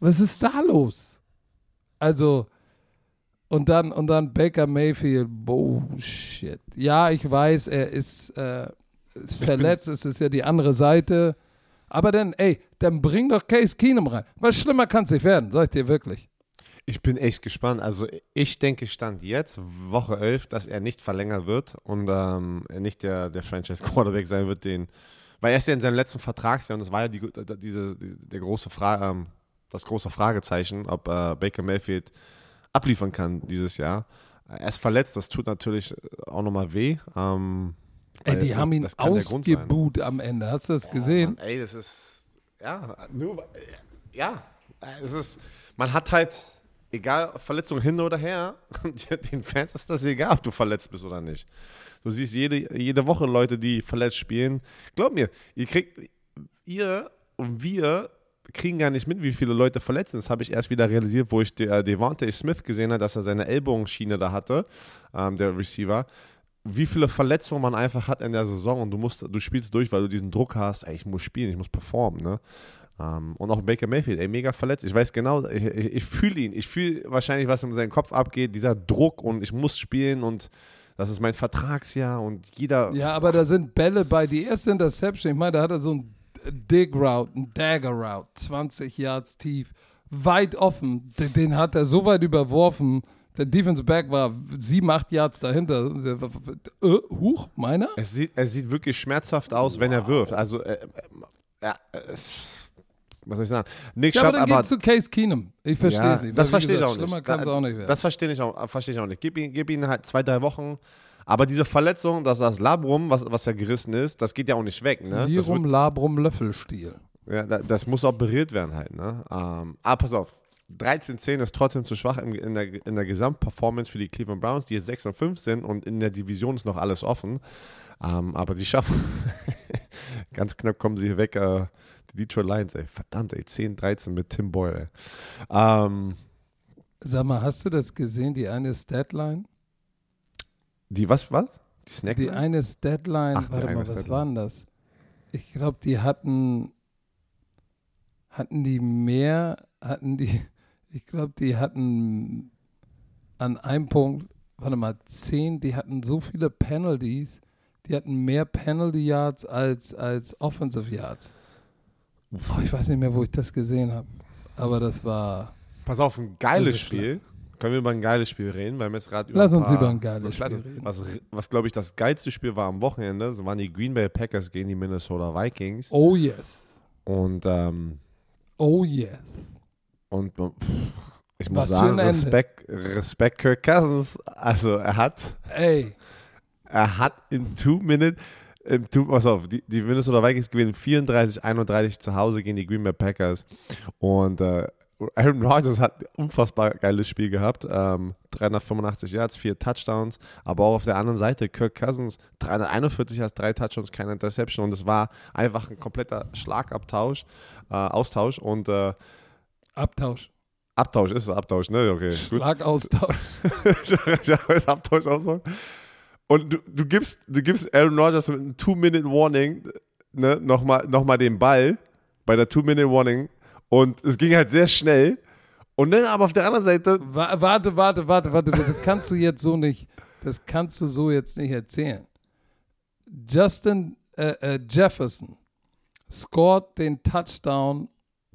Was ist da los? Also, und dann, und dann Baker Mayfield, Bullshit. Ja, ich weiß, er ist, äh, ist verletzt, es ist ja die andere Seite. Aber dann, ey, dann bring doch Case Keenum rein. Was schlimmer kann es nicht werden, sag ich dir wirklich. Ich bin echt gespannt. Also ich denke, Stand jetzt, Woche 11, dass er nicht verlängert wird und ähm, er nicht der, der Franchise-Quarterback sein wird, den, weil er ist ja in seinem letzten Vertragsjahr und das war ja die, die, diese, die, der große Fra ähm, das große Fragezeichen, ob äh, Baker Mayfield abliefern kann dieses Jahr. Er ist verletzt, das tut natürlich auch nochmal weh. Ähm, Ey, die haben ihn ausgebuht am Ende. Hast du das gesehen? Mann, ey, das ist, ja, nur, ja, es ist, man hat halt, egal, Verletzung hin oder her, (laughs) den Fans ist das egal, ob du verletzt bist oder nicht. Du siehst jede, jede Woche Leute, die verletzt spielen. Glaub mir, ihr kriegt, ihr und wir kriegen gar nicht mit, wie viele Leute verletzt sind. Das habe ich erst wieder realisiert, wo ich der Devontae Smith gesehen habe, dass er seine Ellbogenschiene da hatte, ähm, der Receiver. Wie viele Verletzungen man einfach hat in der Saison und du musst, du spielst durch, weil du diesen Druck hast, ey, ich muss spielen, ich muss performen, ne? Ähm, und auch Baker Mayfield, ey, mega verletzt. Ich weiß genau, ich, ich, ich fühle ihn. Ich fühle wahrscheinlich, was in seinem Kopf abgeht, dieser Druck und ich muss spielen und das ist mein Vertragsjahr und jeder. Ja, aber da sind Bälle bei. Die erste Interception, ich meine, da hat er so ein Dig Route, ein Dagger Route, 20 Yards tief, weit offen. Den, hat er so weit überworfen. Der Defense Back war 7, 8 Yards dahinter. Äh, huch, meiner? Es sieht, es sieht wirklich schmerzhaft aus, wenn er wirft. Also, äh, äh, ja, äh, was soll ich sagen? Nick Ja, Chubb, aber dann aber. geht zu Case Keenum. Ich verstehe es ja, nicht. Das verstehe ich auch nicht. Schlimmer kann es auch nicht werden. Das verstehe ich auch, verstehe ich auch nicht. Gib ihm, gib ihm halt zwei, drei Wochen. Aber diese Verletzung, dass das Labrum, was, was ja gerissen ist, das geht ja auch nicht weg. Ne? Das, Lirum, wird, Labrum, Löffelstiel. ja, da- das muss operiert werden halt. Ne? Ähm, aber pass auf. 13-10 ist trotzdem zu schwach in, in, der, in der Gesamtperformance für die Cleveland Browns, die jetzt 6 und 5 sind und in der Division ist noch alles offen. Ähm, aber sie schaffen, (laughs) ganz knapp kommen sie hier weg. Äh, Detroit Lions, ey, verdammt, ey, 10-13 mit Tim Boyle. Ey. Ähm, Sag mal, hast du das gesehen, die eine Statline? die, was, was? Die Snack? Die eine Statline, Ach, warte mal, was Statline. war denn das? Ich glaube, die hatten, hatten die mehr, hatten die, (laughs) ich glaube, die hatten an einem Punkt, warte mal, zehn, die hatten so viele Penalties, die hatten mehr Penalty Yards als, als Offensive Yards. Oh, ich weiß nicht mehr, wo ich das gesehen habe. Aber das war. Pass auf, ein geiles Spiel. Können wir über ein geiles Spiel reden? Weil wir jetzt gerade über Lass uns über ein geiles Spiel reden. Was, was glaube ich, das geilste Spiel war am Wochenende, das waren die Green Bay Packers gegen die Minnesota Vikings. Oh yes. Und, ähm, Oh yes. und pff, ich muss Was sagen. Respekt, Respekt Kirk Cousins. Also er hat, Ey, er hat im Two-Minute, im Two, pass auf, die, die Minnesota Vikings gewinnen 34-31 zu Hause gegen die Green Bay Packers. Und äh, Aaron Rodgers hat ein unfassbar geiles Spiel gehabt. Ähm, 385 Yards, vier Touchdowns. Aber auch auf der anderen Seite Kirk Cousins 341 Yards, drei Touchdowns, keine Interception. Und es war einfach ein kompletter Schlagabtausch, äh, Austausch und äh, Abtausch. Abtausch ist es Abtausch, ne? Okay. Schlagaustausch. ich habe jetzt Abtausch auch so. Und du, du, gibst, du gibst Aaron Rodgers mit einem Two-Minute-Warning ne, nochmal noch mal den Ball bei der Two-Minute-Warning und es ging halt sehr schnell. Und dann aber auf der anderen Seite, Wa- Warte, warte, warte, warte. Das kannst du jetzt so nicht, das kannst du so jetzt nicht erzählen. Justin äh, äh, Jefferson scored den Touchdown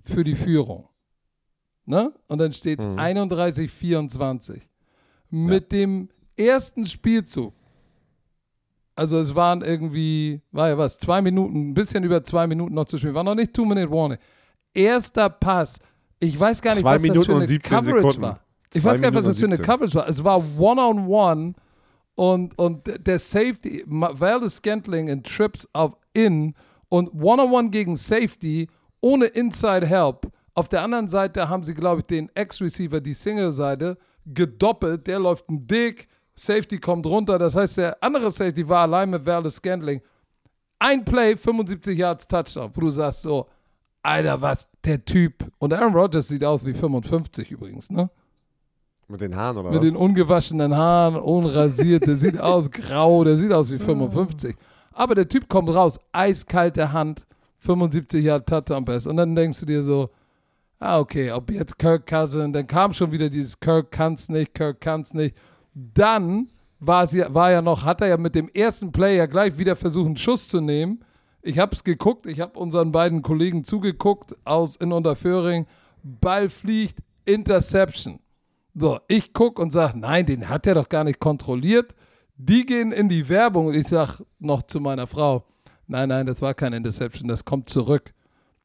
für die Führung. Ne? Und dann steht es Mhm. 31-24. Mit dem ersten Spielzug, also es waren irgendwie, war ja was, zwei Minuten, ein bisschen über zwei Minuten noch zu spielen, war noch nicht Two-Minute-Warning. Erster Pass, ich weiß gar nicht, Zwei was das Minuten für eine und 17 Coverage Sekunden. war. Ich Zwei weiß gar nicht, was das für eine 17. Coverage war. Es war One-on-One und, und der Safety, Valdez Scantling in Trips auf In und One-on-One gegen Safety ohne Inside Help. Auf der anderen Seite haben sie, glaube ich, den Ex-Receiver, die Single-Seite, gedoppelt. Der läuft ein Dick, Safety kommt runter. Das heißt, der andere Safety war allein mit Valdez Scantling. Ein Play, 75 Yards Touchdown, wo du sagst so, Alter, was, der Typ. Und Aaron Rodgers sieht aus wie 55 übrigens, ne? mit den Haaren oder Mit was? den ungewaschenen Haaren, unrasiert, der sieht aus (laughs) grau, der sieht aus wie 55. Aber der Typ kommt raus, eiskalte Hand, 75 Jahre Touchdown Pass. Und dann denkst du dir so, ah, okay, ob jetzt Kirk Cousin, dann kam schon wieder dieses Kirk kann's nicht, Kirk kann's nicht. Dann war, es war ja noch, hat er ja mit dem ersten Play ja gleich wieder versucht, einen Schuss zu nehmen. Ich habe es geguckt, ich habe unseren beiden Kollegen zugeguckt aus in Unterföhring. Ball fliegt, Interception. So, ich gucke und sage, nein, den hat er doch gar nicht kontrolliert. Die gehen in die Werbung und ich sage noch zu meiner Frau, nein, nein, das war kein Interception, das kommt zurück.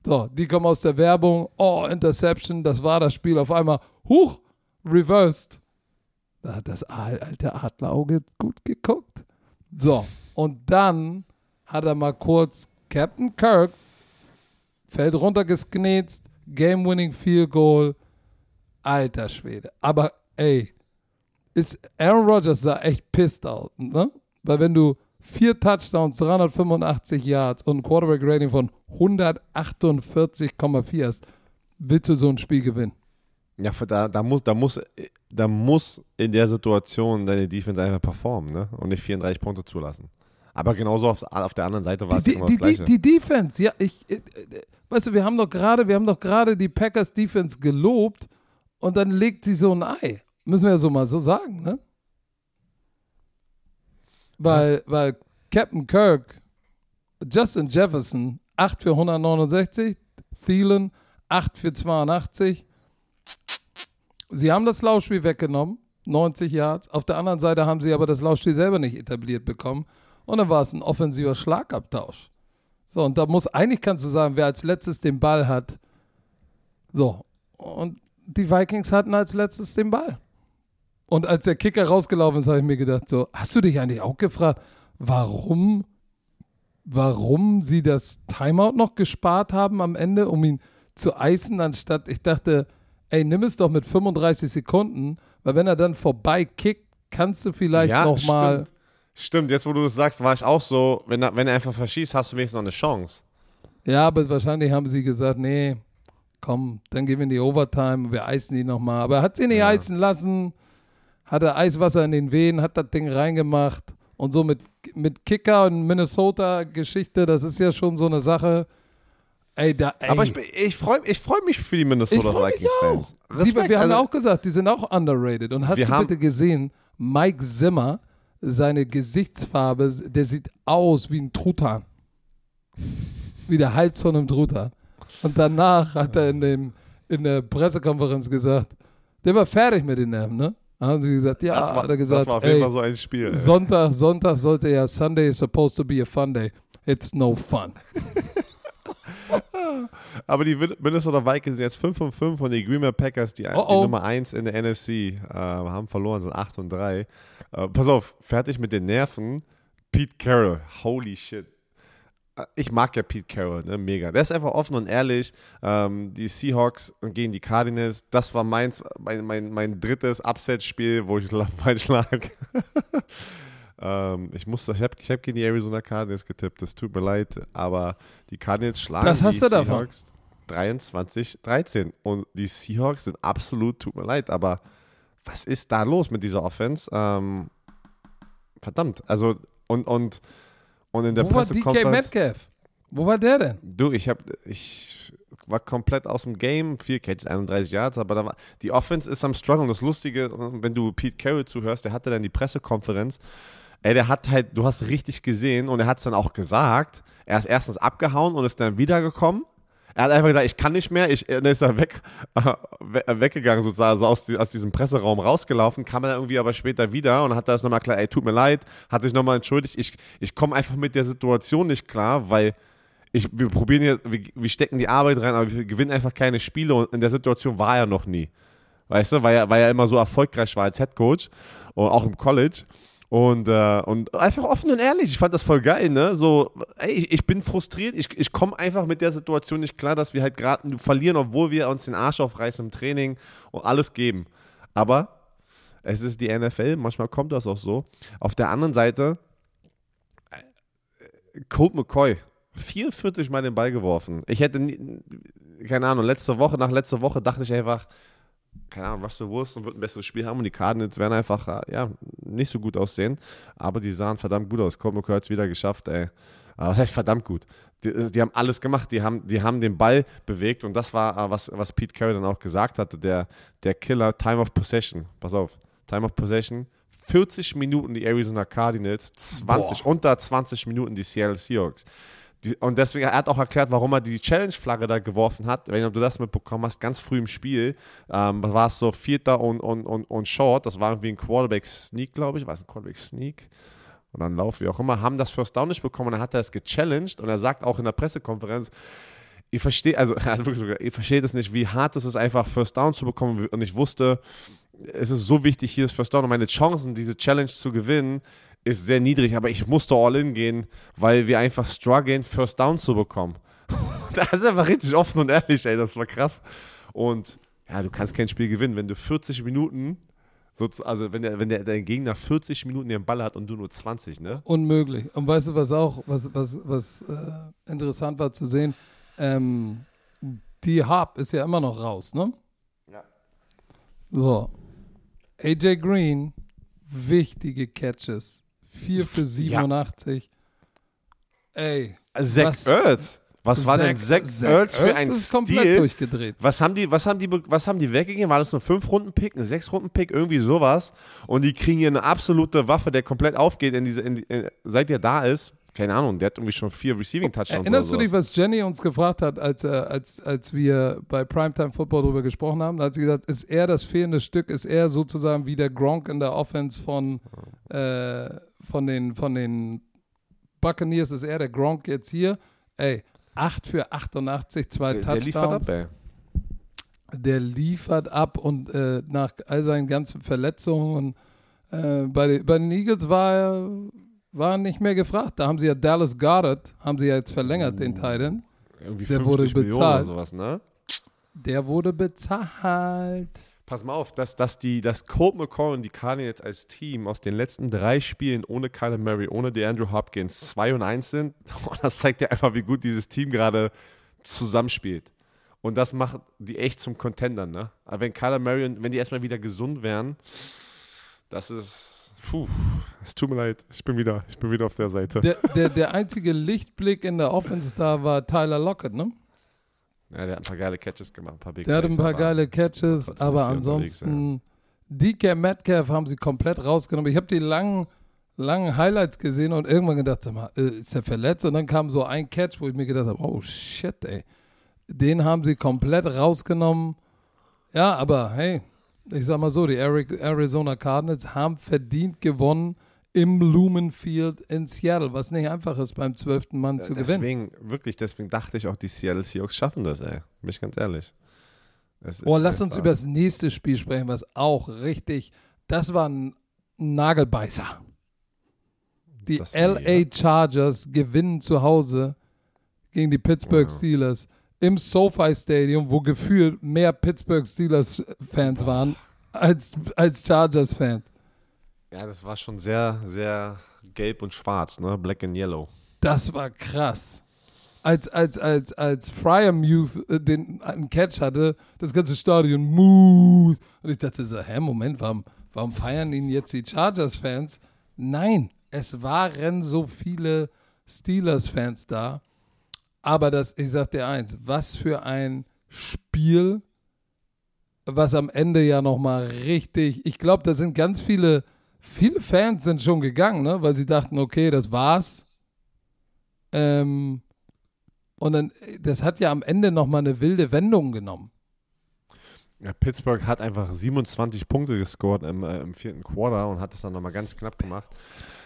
So, die kommen aus der Werbung, oh, Interception, das war das Spiel. Auf einmal, huch, reversed. Da hat das alte Adlerauge gut geguckt. So, und dann hat er mal kurz Captain Kirk, fällt runtergesknetzt, Game-Winning Field Goal. Alter Schwede. Aber ey, ist Aaron Rodgers sah echt pissed out, ne? Weil wenn du vier Touchdowns, 385 Yards und ein Quarterback-Rating von 148,4 hast, willst du so ein Spiel gewinnen? Ja, da, da, muss, da, muss, da muss in der Situation deine Defense einfach performen ne? und nicht 34 Punkte zulassen. Aber genauso auf, auf der anderen Seite war es die, immer die, das Gleiche. Die, die Defense, ja, ich, äh, äh, weißt du, wir haben doch gerade, wir haben doch gerade die Packers Defense gelobt und dann legt sie so ein Ei. Müssen wir ja so mal so sagen, ne? Weil, ja. weil Captain Kirk, Justin Jefferson, 8 für 169, Thielen, 8 für 82. Sie haben das Laufspiel weggenommen, 90 Yards. Auf der anderen Seite haben sie aber das Laufspiel selber nicht etabliert bekommen. Und dann war es ein offensiver Schlagabtausch. So, und da muss, eigentlich kannst du sagen, wer als letztes den Ball hat. So, und die Vikings hatten als letztes den Ball. Und als der Kicker rausgelaufen ist, habe ich mir gedacht, so, hast du dich eigentlich auch gefragt, warum, warum sie das Timeout noch gespart haben am Ende, um ihn zu eisen, anstatt, ich dachte, ey, nimm es doch mit 35 Sekunden, weil wenn er dann vorbei kickt, kannst du vielleicht ja, noch mal. Stimmt. stimmt, jetzt wo du das sagst, war ich auch so, wenn er, wenn er einfach verschießt, hast du wenigstens noch eine Chance. Ja, aber wahrscheinlich haben sie gesagt, nee, komm, dann gehen wir in die Overtime, wir eisen ihn nochmal. Aber er hat sie nicht ja. eisen lassen hatte Eiswasser in den Venen, hat das Ding reingemacht. Und so mit, mit Kicker und Minnesota-Geschichte, das ist ja schon so eine Sache. Ey, da, ey. Aber ich, ich freue ich freu mich für die Minnesota Vikings-Fans. Wir haben also, auch gesagt, die sind auch underrated. Und hast du bitte gesehen, Mike Zimmer, seine Gesichtsfarbe, der sieht aus wie ein Truthahn. Wie der Hals von einem Truthahn. Und danach hat er in, dem, in der Pressekonferenz gesagt, der war fertig mit den Nerven, ne? haben sie gesagt, ja, das war, hat er gesagt, das war auf jeden Fall so ein Spiel. Sonntag, Sonntag sollte ja Sunday is supposed to be a fun day. It's no fun. (laughs) (laughs) Aber die Minnesota Vikings sind jetzt 5 und 5 und die Green Bay Packers, die, oh oh. die Nummer 1 in der NFC, äh, haben verloren, sind 8 und 3. Äh, pass auf, fertig mit den Nerven. Pete Carroll, holy shit ich mag ja Pete Carroll, ne? mega. Der ist einfach offen und ehrlich. Ähm, die Seahawks gegen die Cardinals, das war meins, mein, mein, mein drittes Upset-Spiel, wo ich falsch (laughs) lag. (laughs) ähm, ich musste, ich habe ich hab gegen die Arizona Cardinals getippt, das tut mir leid, aber die Cardinals schlagen das hast die du Seahawks davon. 23, 13 und die Seahawks sind absolut, tut mir leid, aber was ist da los mit dieser Offense? Ähm, verdammt, also und, und und in der Wo war DK Metcalf? Wo war der denn? Du, ich habe ich war komplett aus dem Game, vier Catches, 31 Yards, aber da war, die Offense ist am Struggle. Und das Lustige, wenn du Pete Carroll zuhörst, der hatte dann die Pressekonferenz. Ey, der hat halt, du hast richtig gesehen und er hat es dann auch gesagt. Er ist erstens abgehauen und ist dann wiedergekommen er hat einfach gesagt, ich kann nicht mehr. Ich, dann ist er weg, (laughs) äh, weggegangen, sozusagen, also aus, aus, diesem Presseraum rausgelaufen, kam er irgendwie aber später wieder und hat das nochmal klar, ey, tut mir leid, hat sich nochmal entschuldigt. Ich, ich komme einfach mit der Situation nicht klar, weil ich, wir probieren hier, wir, wir stecken die Arbeit rein, aber wir gewinnen einfach keine Spiele und in der Situation war er noch nie. Weißt du, weil er, weil er immer so erfolgreich war als Head Coach und auch im College. Und, äh, und einfach offen und ehrlich, ich fand das voll geil, ne? So, ey, ich bin frustriert, ich, ich komme einfach mit der Situation nicht klar, dass wir halt gerade verlieren, obwohl wir uns den Arsch aufreißen im Training und alles geben. Aber es ist die NFL, manchmal kommt das auch so. Auf der anderen Seite, äh, Colt McCoy, 44 Mal den Ball geworfen. Ich hätte, keine Ahnung, letzte Woche, nach letzter Woche dachte ich einfach, keine Ahnung, Russell Wilson wird ein besseres Spiel haben und die Cardinals werden einfach äh, ja, nicht so gut aussehen. Aber die sahen verdammt gut aus. Colt McCoy hat es wieder geschafft, ey. Was heißt verdammt gut? Die, die, haben alles gemacht, die haben, die haben den Ball bewegt und das war, äh, was, was Pete Carroll dann auch gesagt hatte, der, der Killer, Time of Possession. Pass auf, Time of Possession, 40 Minuten die Arizona Cardinals, 20, Boah. unter 20 Minuten die Seattle Seahawks. Die, und deswegen, er hat auch erklärt, warum er die Challenge-Flagge da geworfen hat. Wenn du das mitbekommen hast, ganz früh im Spiel, ähm, war es so Vierter und, und, und, und Short. Das war irgendwie ein Quarterback-Sneak, glaube ich. War es ein Quarterback-Sneak? Und dann Lauf, wie auch immer, haben das First Down nicht bekommen. Und dann hat er es gechallenged. Und er sagt auch in der Pressekonferenz, ihr versteht, also (laughs) er hat wirklich sogar, ihr versteht es nicht, wie hart es ist, einfach First Down zu bekommen. Und ich wusste, es ist so wichtig, hier das First Down und meine Chancen, diese Challenge zu gewinnen, ist sehr niedrig, aber ich musste all in gehen, weil wir einfach strugglen, First Down zu bekommen. (laughs) das ist einfach richtig offen und ehrlich, ey, das war krass. Und ja, du kannst kein Spiel gewinnen, wenn du 40 Minuten, also wenn der, wenn der dein Gegner 40 Minuten den Ball hat und du nur 20, ne? Unmöglich. Und weißt du, was auch, was, was, was äh, interessant war zu sehen, ähm, die Hub ist ja immer noch raus, ne? Ja. So. AJ Green, wichtige Catches. 4 für 87. Ja. Ey. Zach Ertz. Was war denn Zach, Zach Ertz für ein ist Stil? komplett durchgedreht. Was haben die, was haben die, was haben die weggegeben? War das nur fünf Runden Pick, ein sechs Runden Pick, irgendwie sowas? Und die kriegen hier eine absolute Waffe, der komplett aufgeht in diese, in, in, seit der da ist. Keine Ahnung, der hat irgendwie schon vier Receiving Touchdowns. Erinnerst du dich, was Jenny uns gefragt hat, als, äh, als, als wir bei Primetime Football darüber gesprochen haben? Da hat sie gesagt, ist er das fehlende Stück, ist er sozusagen wie der Gronk in der Offense von, äh, von, den, von den Buccaneers, ist er der Gronk jetzt hier? Ey, 8 für 88, zwei der, Touchdowns. Der liefert ab, ey. Der liefert ab und äh, nach all seinen ganzen Verletzungen äh, bei, bei den Eagles war er war nicht mehr gefragt. Da haben sie ja Dallas Goddard, haben sie ja jetzt verlängert, den Titan. Irgendwie der wurde bezahlt. Sowas, ne? Der wurde bezahlt. Pass mal auf, dass, dass, die, dass Colt McCall und die Cardinals als Team aus den letzten drei Spielen ohne Kyler Murray, ohne DeAndre Hopkins 2 und 1 sind, (laughs) das zeigt ja einfach, wie gut dieses Team gerade zusammenspielt. Und das macht die echt zum Contender, ne? Aber wenn Kyler Murray und wenn die erstmal wieder gesund wären, das ist Puh, es tut mir leid, ich bin wieder, ich bin wieder auf der Seite. Der, der, der einzige Lichtblick in der Offense da war Tyler Lockett, ne? Ja, der hat ein paar geile Catches gemacht, ein paar Big Der hat ein paar geile Catches, aber ansonsten. DK Metcalf haben sie komplett rausgenommen. Ich habe die langen, langen Highlights gesehen und irgendwann gedacht, mal, äh, ist er verletzt? Und dann kam so ein Catch, wo ich mir gedacht habe, oh shit, ey. Den haben sie komplett rausgenommen. Ja, aber hey, ich sag mal so, die Arizona Cardinals haben verdient gewonnen im Lumen Field in Seattle, was nicht einfach ist, beim zwölften Mann zu deswegen, gewinnen. Wirklich, deswegen dachte ich auch, die Seattle Seahawks schaffen das, ey. Bin ich ganz ehrlich. oh, lass uns über das nächste Spiel sprechen, was auch richtig, das war ein Nagelbeißer. Die LA Chargers gewinnen zu Hause gegen die Pittsburgh Steelers im SoFi Stadium, wo gefühlt mehr Pittsburgh Steelers-Fans waren als, als Chargers-Fans. Ja, das war schon sehr, sehr gelb und schwarz, ne? Black and Yellow. Das war krass. Als, als, als, als Fryer Muth äh, den einen Catch hatte, das ganze Stadion Muth. Und ich dachte so, hä, Moment, warum, warum feiern ihn jetzt die Chargers-Fans? Nein, es waren so viele Steelers-Fans da. Aber das, ich sag dir eins, was für ein Spiel, was am Ende ja nochmal richtig, ich glaube, da sind ganz viele, viele Fans sind schon gegangen, ne? weil sie dachten, okay, das war's. Ähm, und dann, das hat ja am Ende nochmal eine wilde Wendung genommen. Ja, Pittsburgh hat einfach 27 Punkte gescored im, äh, im vierten Quarter und hat das dann nochmal ganz knapp gemacht.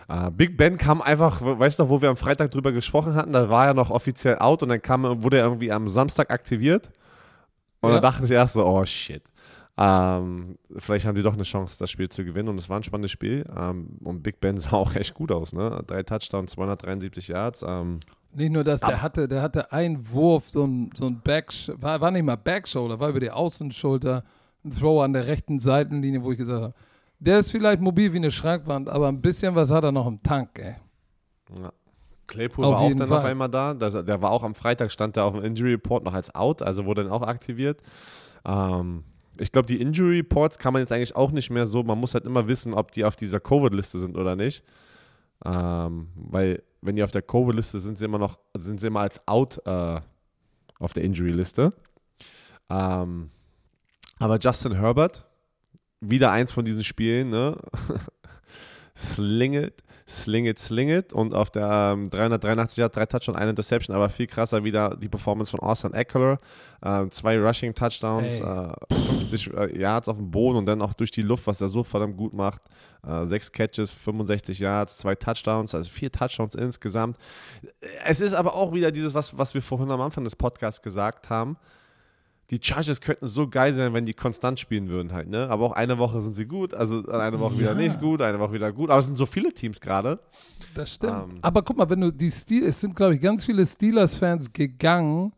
Äh, Big Ben kam einfach, weißt du noch, wo wir am Freitag drüber gesprochen hatten, da war er noch offiziell out und dann kam, wurde er irgendwie am Samstag aktiviert. Und ja. dann dachte ich erst so, oh shit. Ähm, vielleicht haben die doch eine Chance, das Spiel zu gewinnen. Und es war ein spannendes Spiel. Ähm, und Big Ben (laughs) sah auch echt gut aus. Ne? Drei Touchdowns, 273 Yards. Ähm, nicht nur das, der hatte, der hatte einen Wurf, so ein, so ein Back, war, war nicht mal Backshoulder, war über die Außenschulter, ein Throw an der rechten Seitenlinie, wo ich gesagt habe, der ist vielleicht mobil wie eine Schrankwand, aber ein bisschen was hat er noch im Tank, ey. Ja. Claypool auf war auch dann Fall. auf einmal da. Der, der, war auch am Freitag, stand der auf dem Injury Report noch als out, also wurde dann auch aktiviert. Ähm, ich glaube, die Injury Reports kann man jetzt eigentlich auch nicht mehr so, man muss halt immer wissen, ob die auf dieser Covid-Liste sind oder nicht. Ähm, weil wenn die auf der Covid-Liste sind, sie immer noch, sind sie immer als out äh, auf der Injury-Liste. Ähm, aber Justin Herbert, wieder eins von diesen Spielen, ne? (laughs) Sling it, sling it, sling it. Und auf der ähm, 383 Yard, drei Touchdowns, eine Interception, aber viel krasser wieder die Performance von Austin Eckler. Ähm, zwei Rushing Touchdowns, äh, 50 äh, Yards auf dem Boden und dann auch durch die Luft, was er so verdammt gut macht. Äh, sechs Catches, 65 Yards, zwei Touchdowns, also vier Touchdowns insgesamt. Es ist aber auch wieder dieses, was, was wir vorhin am Anfang des Podcasts gesagt haben die Chargers könnten so geil sein, wenn die konstant spielen würden halt, ne? Aber auch eine Woche sind sie gut, also eine Woche wieder Ja. nicht gut, eine Woche wieder gut. Aber es sind so viele Teams gerade. Das stimmt. Ähm. Aber guck mal, wenn du die Steelers, es sind, glaube ich, ganz viele Steelers-Fans gegangen.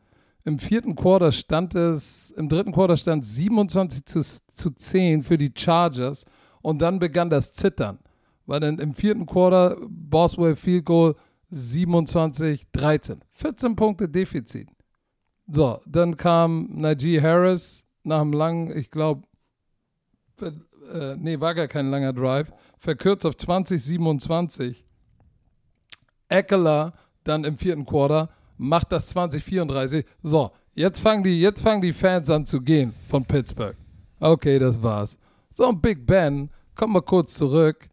Im vierten Quarter stand es, im dritten Quarter stand 27 zu, zu 10 für die Chargers und dann begann das Zittern. Weil dann im vierten Quarter Boswell Field Goal 27, 13. 14 Punkte Defizit. So, dann kam Najee Harris nach einem langen, ich glaube, äh, nee, war gar kein langer Drive, verkürzt auf 20, 27. Eckler dann im vierten Quarter macht das 2034. So, jetzt fangen die, jetzt fangen die Fans an zu gehen von Pittsburgh. Okay, das war's. So, und Big Ben, kommt mal kurz zurück.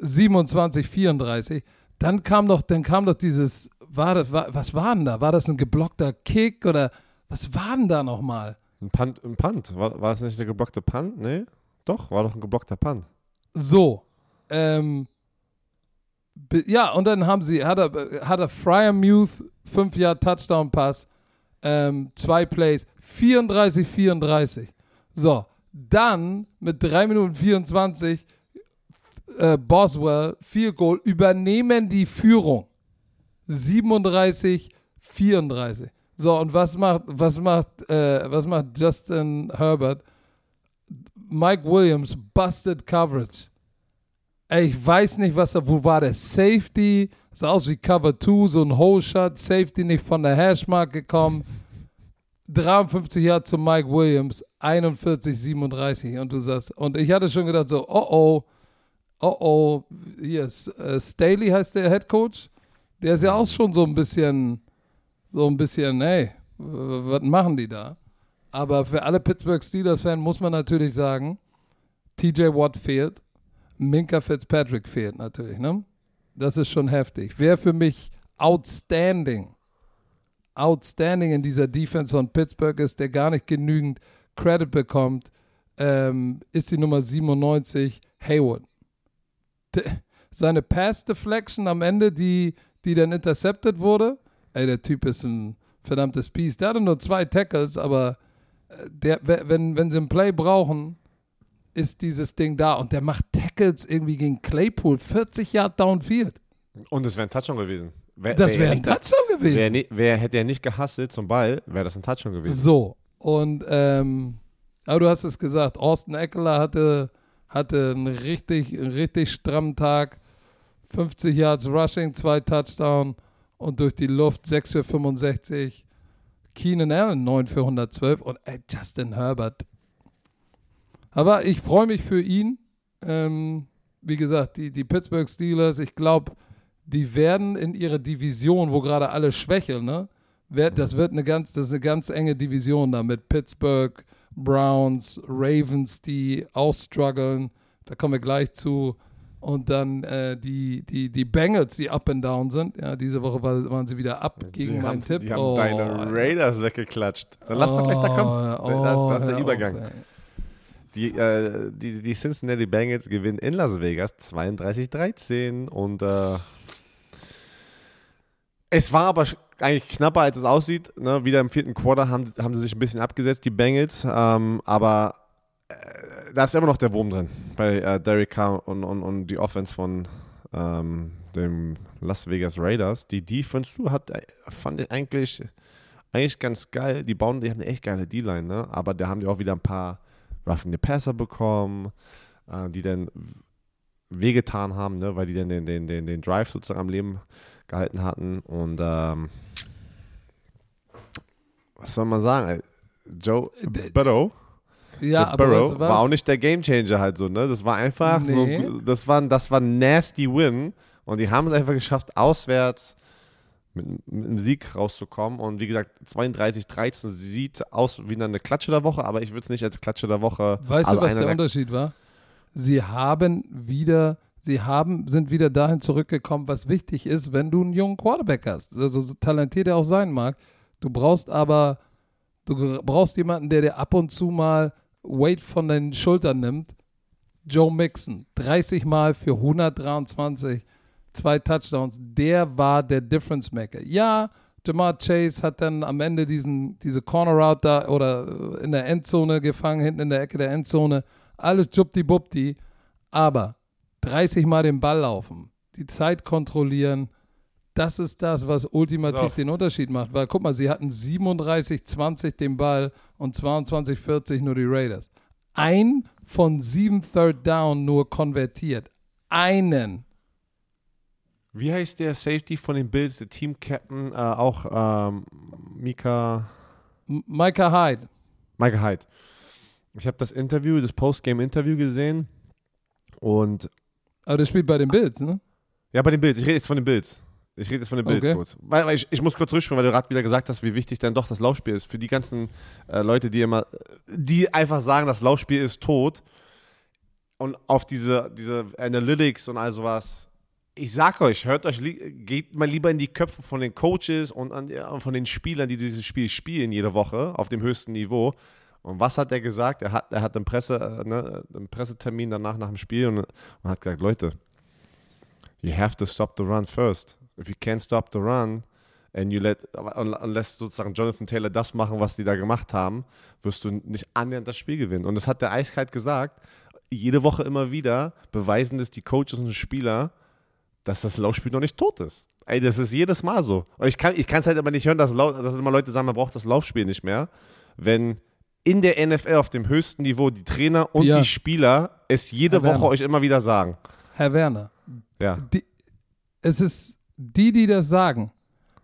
27, 34. Dann kam doch, dann kam doch dieses, war das, war, was war denn da? War das ein geblockter Kick oder was war denn da nochmal? Ein Punt, ein Punt. War, war es nicht der geblockte Punt? Nee? Doch, war doch ein geblockter Punt. So, ähm, ja, und dann haben sie, hat er, hat er Fryer Muth, 5 Jahre Touchdown Pass, ähm, zwei Plays, 34, 34. So, dann mit 3 Minuten 24 äh, Boswell, vier Goal, übernehmen die Führung. 37, 34. So, und was macht, was macht, äh, was macht Justin Herbert? Mike Williams, busted coverage. Ey, ich weiß nicht, was da, wo war der Safety? Sah aus wie Cover 2, so ein Hole Shot, Safety nicht von der Hashmark gekommen. 53 Jahre zu Mike Williams, 41, 37. Und du sagst, und ich hatte schon gedacht, so, oh oh, oh oh, hier ist äh, Staley heißt der Head Coach. Der ist ja auch schon so ein bisschen, so ein bisschen, ey, w- was machen die da? Aber für alle Pittsburgh Steelers-Fans muss man natürlich sagen, TJ Watt fehlt, Minka Fitzpatrick fehlt natürlich, ne? Das ist schon heftig. Wer für mich outstanding, outstanding in dieser Defense von Pittsburgh ist, der gar nicht genügend Credit bekommt, ähm, ist die Nummer 97, Haywood. Seine Pass Deflection am Ende, die, die dann intercepted wurde, ey, der Typ ist ein verdammtes Biest. Der hatte nur zwei Tackles, aber äh, der, wenn, wenn sie einen Play brauchen, ist dieses Ding da und der macht Tackles irgendwie gegen Claypool, 40 Yard downfield. Und es wäre ein Touchdown gewesen. Wär, Das wär wäre er ein Touchdown gewesen. Wär, ni- wär, hätte er nicht gehasselt zum Ball, wäre das ein Touchdown gewesen. So, und ähm, aber du hast es gesagt, Austin Eckler hatte, hatte einen richtig, einen richtig strammen Tag. 50 Yards Rushing, zwei Touchdown und durch die Luft 6 für 65. Keenan Allen 9 für 112 und ey, Justin Herbert. Aber ich freue mich für ihn. Ähm, wie gesagt, die, die Pittsburgh Steelers, ich glaube, die werden in ihrer Division, wo gerade alle schwächeln, ne? Das wird eine ganz, das ist eine ganz enge Division da mit Pittsburgh, Browns, Ravens, die auch strugglen. Da kommen wir gleich zu. Und dann äh, die, die, die Bengals, die up and down sind. Ja, diese Woche war, waren sie wieder ab gegen die meinen haben, Tipp. Die haben Oh, deine. Raiders weggeklatscht. Dann lass doch gleich da kommen. Oh, das, das ist der Übergang. Auf, ey. Die, äh, die, die Cincinnati Bengals gewinnen in Las Vegas 32-13 und äh, es war aber eigentlich knapper, als es aussieht. Ne? Wieder im vierten Quarter haben, haben sie sich ein bisschen abgesetzt, die Bengals, ähm, aber äh, da ist immer noch der Wurm drin bei äh, Derek Carr und, und, und die Offense von ähm, dem Las Vegas Raiders. Die Defense du, hat, äh, fand ich eigentlich, eigentlich ganz geil. Die bauen, die haben eine echt geile D-Line, ne? aber da haben die auch wieder ein paar the Passer bekommen, äh, die dann wehgetan haben, ne, weil die dann den, den, den, den Drive sozusagen am Leben gehalten hatten. Und ähm, was soll man sagen? ey? Joe D- Burrow, Ja, aber Burrow weißt du was? war auch nicht der Gamechanger halt so, ne? Das war einfach Nee. so, das war, das war ein nasty Win und die haben es einfach geschafft, auswärts mit, mit einem Sieg rauszukommen. Und wie gesagt, 32-13 sieht aus wie eine Klatsche der Woche, aber ich würde es nicht als Klatsche der Woche. Weißt also du, was der Unterschied war? Sie haben wieder, sie haben, sind wieder dahin zurückgekommen, was wichtig ist, wenn du einen jungen Quarterback hast. Also so talentiert er auch sein mag. Du brauchst aber, du brauchst jemanden, der dir ab und zu mal Weight von den Schultern nimmt. Joe Mixon, 30 Mal für 123, zwei Touchdowns. Der war der Difference Maker. Ja, Jamar Chase hat dann am Ende diesen, diese Corner Route da oder in der Endzone gefangen, hinten in der Ecke der Endzone. Alles jubdi-bubdi. Aber 30 Mal den Ball laufen, die Zeit kontrollieren, das ist das, was ultimativ den Unterschied macht. Weil guck mal, sie hatten 37-20 den Ball und 22-40 nur die Raiders. Ein von sieben Third Down nur konvertiert. Einen. Wie heißt der Safety von den Bills, der Team Captain, äh, auch ähm, Mika. Micah Hyde. Micah Hyde. Ich habe das Interview, das Postgame-Interview gesehen und. Aber der spielt bei den Bills, ne? Ja, bei den Bills. Ich rede jetzt von den Bills. Ich rede jetzt von den Bills Okay. kurz. Weil, weil ich, ich muss kurz zurückspringen, weil du gerade wieder gesagt hast, wie wichtig dann doch das Laufspiel ist. Für die ganzen äh, Leute, die immer, die einfach sagen, das Laufspiel ist tot und auf diese, diese Analytics und all sowas. Ich sag euch, hört euch, geht mal lieber in die Köpfe von den Coaches und an, von den Spielern, die dieses Spiel spielen jede Woche auf dem höchsten Niveau. Und was hat er gesagt? Er hat, er hat einen, Presse, äh, ne, einen Pressetermin danach nach dem Spiel und, und hat gesagt, Leute, you have to stop the run first. If you can't stop the run and you let, lässt sozusagen Jonathan Taylor das machen, was die da gemacht haben, wirst du nicht annähernd das Spiel gewinnen. Und das hat der eiskalt gesagt. Jede Woche immer wieder beweisen das die Coaches und Spieler, dass das Laufspiel noch nicht tot ist. Ey, das ist jedes Mal so. Und ich kann es halt aber nicht hören, dass, dass immer Leute sagen, man braucht das Laufspiel nicht mehr, wenn in der NFL auf dem höchsten Niveau die Trainer und Ja. die Spieler es jede Herr Werner. Woche euch immer wieder sagen. Herr Werner, Ja. die, es ist, die, die das sagen,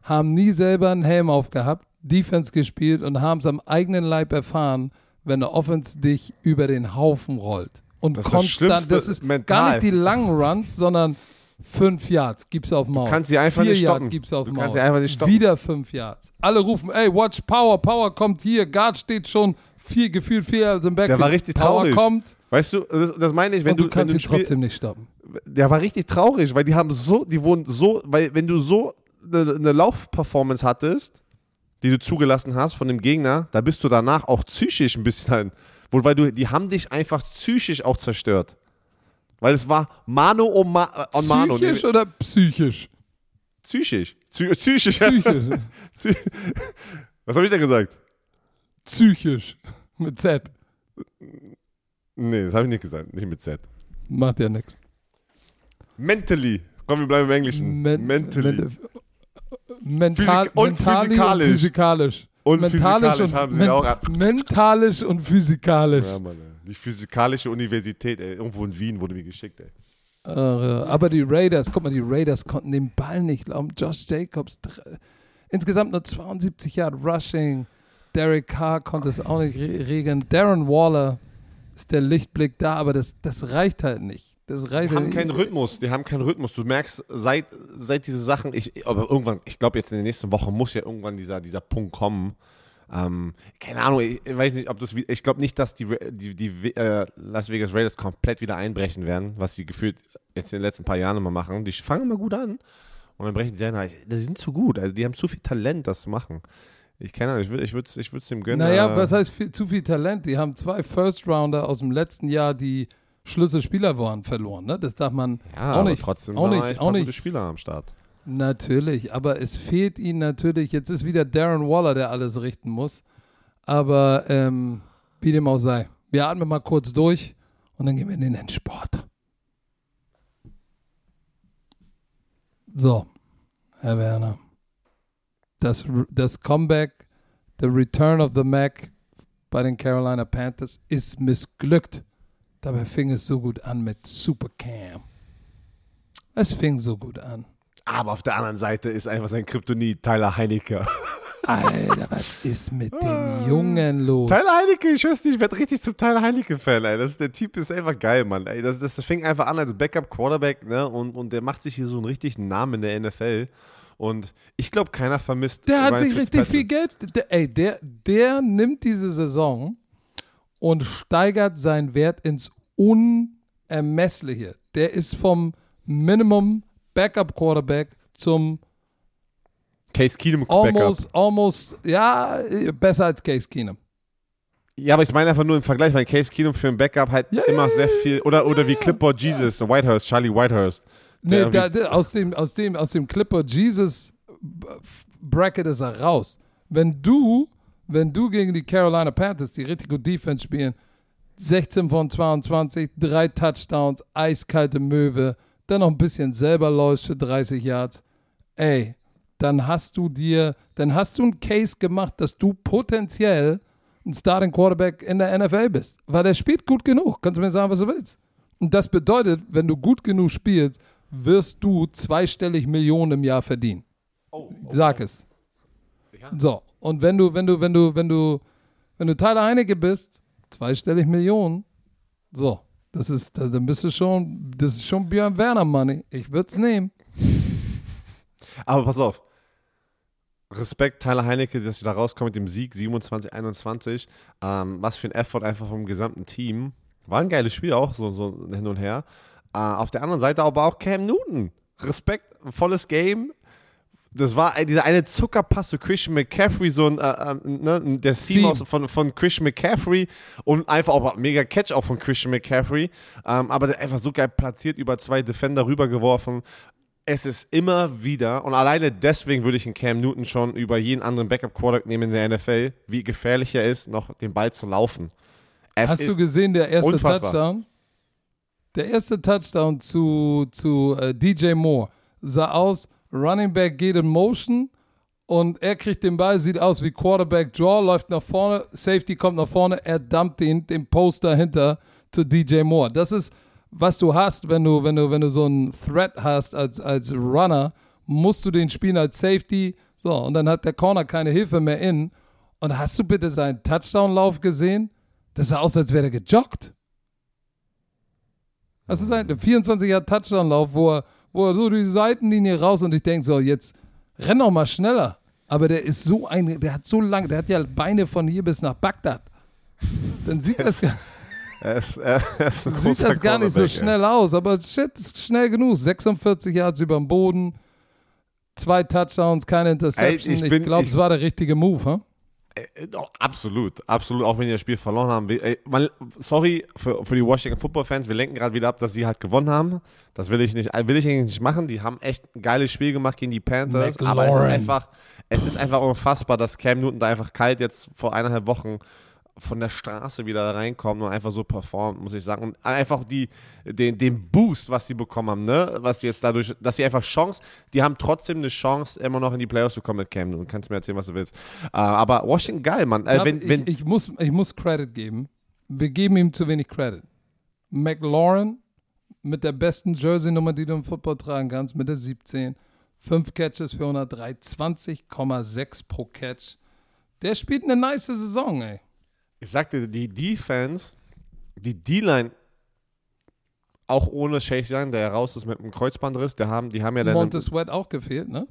haben nie selber einen Helm aufgehabt, Defense gespielt und haben es am eigenen Leib erfahren, wenn eine Offense dich über den Haufen rollt. Und Das ist das konstant, das ist mental. gar nicht die langen Runs, sondern fünf Yards gibt's auf Maul. kannst sie einfach Vier nicht stoppen. Yards gibt's auf Du Maul. kannst sie einfach nicht stoppen. Wieder fünf Yards. Alle rufen, ey, watch Power, Power kommt hier, Guard steht schon, vier, gefühlt vier Yards im Backfield. war richtig Power traurig. kommt Weißt du, das, das meine ich, wenn und du, du kannst ihn trotzdem nicht stoppen. der war richtig traurig, weil die haben so, die wurden so, weil wenn du so eine, eine Laufperformance hattest, die du zugelassen hast von dem Gegner, da bist du danach auch psychisch ein bisschen, wo, weil du, die haben dich einfach psychisch auch zerstört. Weil es war Mano on, Ma, on Mano. Psychisch Nee, oder psychisch? psychisch. Psy psychisch. Psychisch. (laughs) Psy- Was habe ich denn gesagt? Psychisch. Mit Z. Nee, das habe ich nicht gesagt. Nicht mit Z. Macht ja nichts. Mentally. Komm, wir bleiben im Englischen. Men- Mentally. men- Mental, Physik- und physikalisch. Und physikalisch. Und mentalisch physikalisch und, haben sie men- auch Mentalisch und physikalisch. Ja, Mann, ey. Die physikalische Universität, ey. Irgendwo in Wien wurde mir geschickt, ey. Äh, aber die Raiders, guck mal, die Raiders konnten den Ball nicht glauben. Josh Jacobs, insgesamt nur 72 Yard Rushing. Derek Carr konnte es auch nicht re regeln. Darren Waller ist der Lichtblick da, aber das, das reicht halt nicht. Das reicht Die haben halt keinen Rhythmus, die haben keinen Rhythmus. Du merkst, seit, seit diese Sachen, ich, aber irgendwann, ich glaube jetzt in den nächsten Wochen muss ja irgendwann dieser, dieser Punkt kommen. Ähm, keine Ahnung, ich, ich weiß nicht, ob das, ich glaube nicht, dass die, die, die äh, Las Vegas Raiders komplett wieder einbrechen werden, was sie gefühlt jetzt in den letzten paar Jahren immer machen. Die fangen immer gut an und dann brechen sie ein. Die sind zu gut, also die haben zu viel Talent, das zu machen. Ich keine Ahnung, ich würde ich würd's, ich würd's dem gönnen. Naja, äh, was heißt viel, zu viel Talent? Die haben zwei First-Rounder aus dem letzten Jahr, die Schlüsselspieler waren, verloren. Ne? Das darf man ja, auch aber nicht. trotzdem auch nicht, auch nicht. gute Spieler am Start. Natürlich, aber es fehlt ihnen natürlich. Jetzt ist wieder Darren Waller, der alles richten muss. Aber ähm, wie dem auch sei. Wir atmen mal kurz durch und dann gehen wir in den Endsport. So, Herr Werner. Das, das Comeback, the Return of the Mac bei den Carolina Panthers ist missglückt. Dabei fing es so gut an mit Supercam. Es fing so gut an. Aber auf der anderen Seite ist einfach sein Kryptonit Tyler Heinecke. (laughs) Alter, was ist mit dem Jungen los? Tyler Heinecke, ich weiß nicht, ich werde richtig zum Tyler Heinecke-Fan, ey. Das, der Typ ist einfach geil, Mann. Ey, das, das, das fing einfach an als Backup-Quarterback, ne? Und, und der macht sich hier so einen richtigen Namen in der NFL. Und ich glaube, keiner vermisst. Der hat Ryan sich richtig viel Geld. Der, ey, der, der nimmt diese Saison und steigert seinen Wert ins Unermessliche. Der ist vom Minimum Backup Quarterback zum Case Keenum Backup. almost, almost, ja, besser als Case Keenum. Ja, aber ich meine einfach nur im Vergleich, weil Case Keenum für ein Backup halt Ja, immer ja, sehr viel. Oder, oder wie Clipboard Jesus, Whitehurst, Charlie Whitehurst. Nee, da, aus, dem, aus, dem, aus dem Clipper Jesus Bracket ist er raus. Wenn du, wenn du gegen die Carolina Panthers, die richtig gut Defense spielen, 16 von 22, drei Touchdowns, eiskalte Möwe, dann noch ein bisschen selber läufst für 30 Yards, ey, dann hast du dir, dann hast du einen Case gemacht, dass du potenziell ein Starting Quarterback in der NFL bist. Weil der spielt gut genug. Kannst du mir sagen, was du willst. Und das bedeutet, wenn du gut genug spielst, wirst du zweistellig Millionen im Jahr verdienen. Oh, Sag es. Ja. So, und wenn du, wenn du, wenn du, wenn du, wenn du Tyler Heinecke bist, zweistellig Millionen, so, das ist, dann bist du schon, das ist schon Björn Werner Money. Ich würde es nehmen. (laughs) Aber pass auf. Respekt, Tyler Heinecke, dass sie da rauskommen mit dem Sieg 27-21. Ähm, was für ein Effort einfach vom gesamten Team. War ein geiles Spiel auch, so, so hin und her. Äh, auf der anderen Seite aber auch Cam Newton. Respekt, volles Game. Das war dieser eine Zuckerpass zu Christian McCaffrey, so ein, äh, äh, ne, der Seam von, von Christian McCaffrey und einfach auch mega Catch auch von Christian McCaffrey. Ähm, aber der einfach so geil platziert, über zwei Defender rübergeworfen. Es ist immer wieder, und alleine deswegen würde ich einen Cam Newton schon über jeden anderen Backup-Quarterback nehmen in der NFL, wie gefährlich er ist, noch den Ball zu laufen. Es Hast du gesehen, der erste unfassbar. Touchdown? Der erste Touchdown zu, zu äh, DJ Moore sah aus, Running Back geht in Motion und er kriegt den Ball, sieht aus wie Quarterback Draw, läuft nach vorne, Safety kommt nach vorne, er dumpt den, den Post dahinter zu DJ Moore. Das ist, was du hast, wenn du, wenn du, wenn du so einen Threat hast als, als Runner, musst du den spielen als Safety. So, und dann hat der Corner keine Hilfe mehr in. Und hast du bitte seinen Touchdown-Lauf gesehen? Das sah aus, als wäre er gejoggt. Das ist ein 24er Touchdown-Lauf, wo er, wo er so die Seitenlinie raus und ich denke so, jetzt renn doch mal schneller. Aber der ist so ein, der hat so lang, der hat ja Beine von hier bis nach Bagdad. Dann sieht das, gar- (laughs) er ist ein sieht das gar nicht so schnell aus. Aber shit, ist schnell genug. 46 Yards über dem Boden, zwei Touchdowns, keine Interception. Ey, ich ich glaube, es war der richtige Move. Huh? Äh, doch, absolut, absolut. Auch wenn die das Spiel verloren haben. Ey, man, sorry für, für die Washington Football Fans. Wir lenken gerade wieder ab, dass sie halt gewonnen haben. Das will ich nicht, will ich eigentlich nicht machen. Die haben echt ein geiles Spiel gemacht gegen die Panthers. Aber es ist McLaurin. einfach, es ist einfach unfassbar, dass Cam Newton da einfach kalt jetzt vor eineinhalb Wochen von der Straße wieder da reinkommt und einfach so performt, muss ich sagen. Und einfach die, den, den Boost, was sie bekommen haben, ne? Was sie jetzt dadurch, dass sie einfach Chance, die haben trotzdem eine Chance, immer noch in die Playoffs zu kommen mit Cam Newton. Kannst mir erzählen, was du willst. Äh, aber Washington geil, Mann. Äh, wenn, wenn, ich, ich, muss, ich muss Credit geben. Wir geben ihm zu wenig Credit. McLaurin mit der besten Jersey-Nummer, die du im Football tragen kannst, mit der 17. Fünf Catches für 103, 20,6 pro Catch. Der spielt eine nice Saison, ey. Ich sagte, die Defense, die D-Line, auch ohne Chase Young, der raus ist mit einem Kreuzbandriss, der haben, die haben ja dann. Montez Sweat auch gefehlt, ne?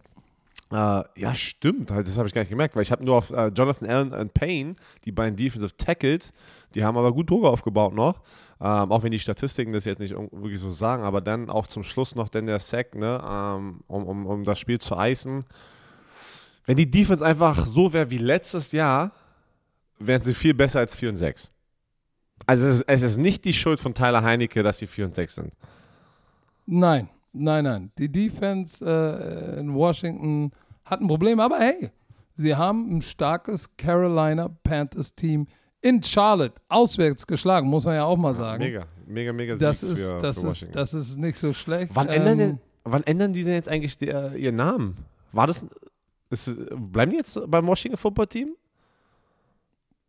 Äh, ja, stimmt. Halt, Das habe ich gar nicht gemerkt, weil ich habe nur auf äh, Jonathan Allen und Payne, die beiden Defensive Tackles, die haben aber gut Druck aufgebaut noch. Ähm, auch wenn die Statistiken das jetzt nicht wirklich so sagen, aber dann auch zum Schluss noch dann der Sack, ne, ähm, um, um, um das Spiel zu eisen. Wenn die Defense einfach so wäre wie letztes Jahr, wären sie viel besser als 4 und 6. Also es ist, es ist nicht die Schuld von Tyler Heinecke, dass sie 4 und 6 sind. Nein, nein, nein. Die Defense äh, in Washington hat ein Problem, aber hey, sie haben ein starkes Carolina Panthers Team in Charlotte auswärts geschlagen, muss man ja auch mal sagen. Mega, mega, mega Sieg das ist, für, das für ist, das ist nicht so schlecht. Wann, Ähm, ändern denn, wann ändern die denn jetzt eigentlich äh, ihren Namen? War das. Ist, bleiben die jetzt beim Washington Football Team?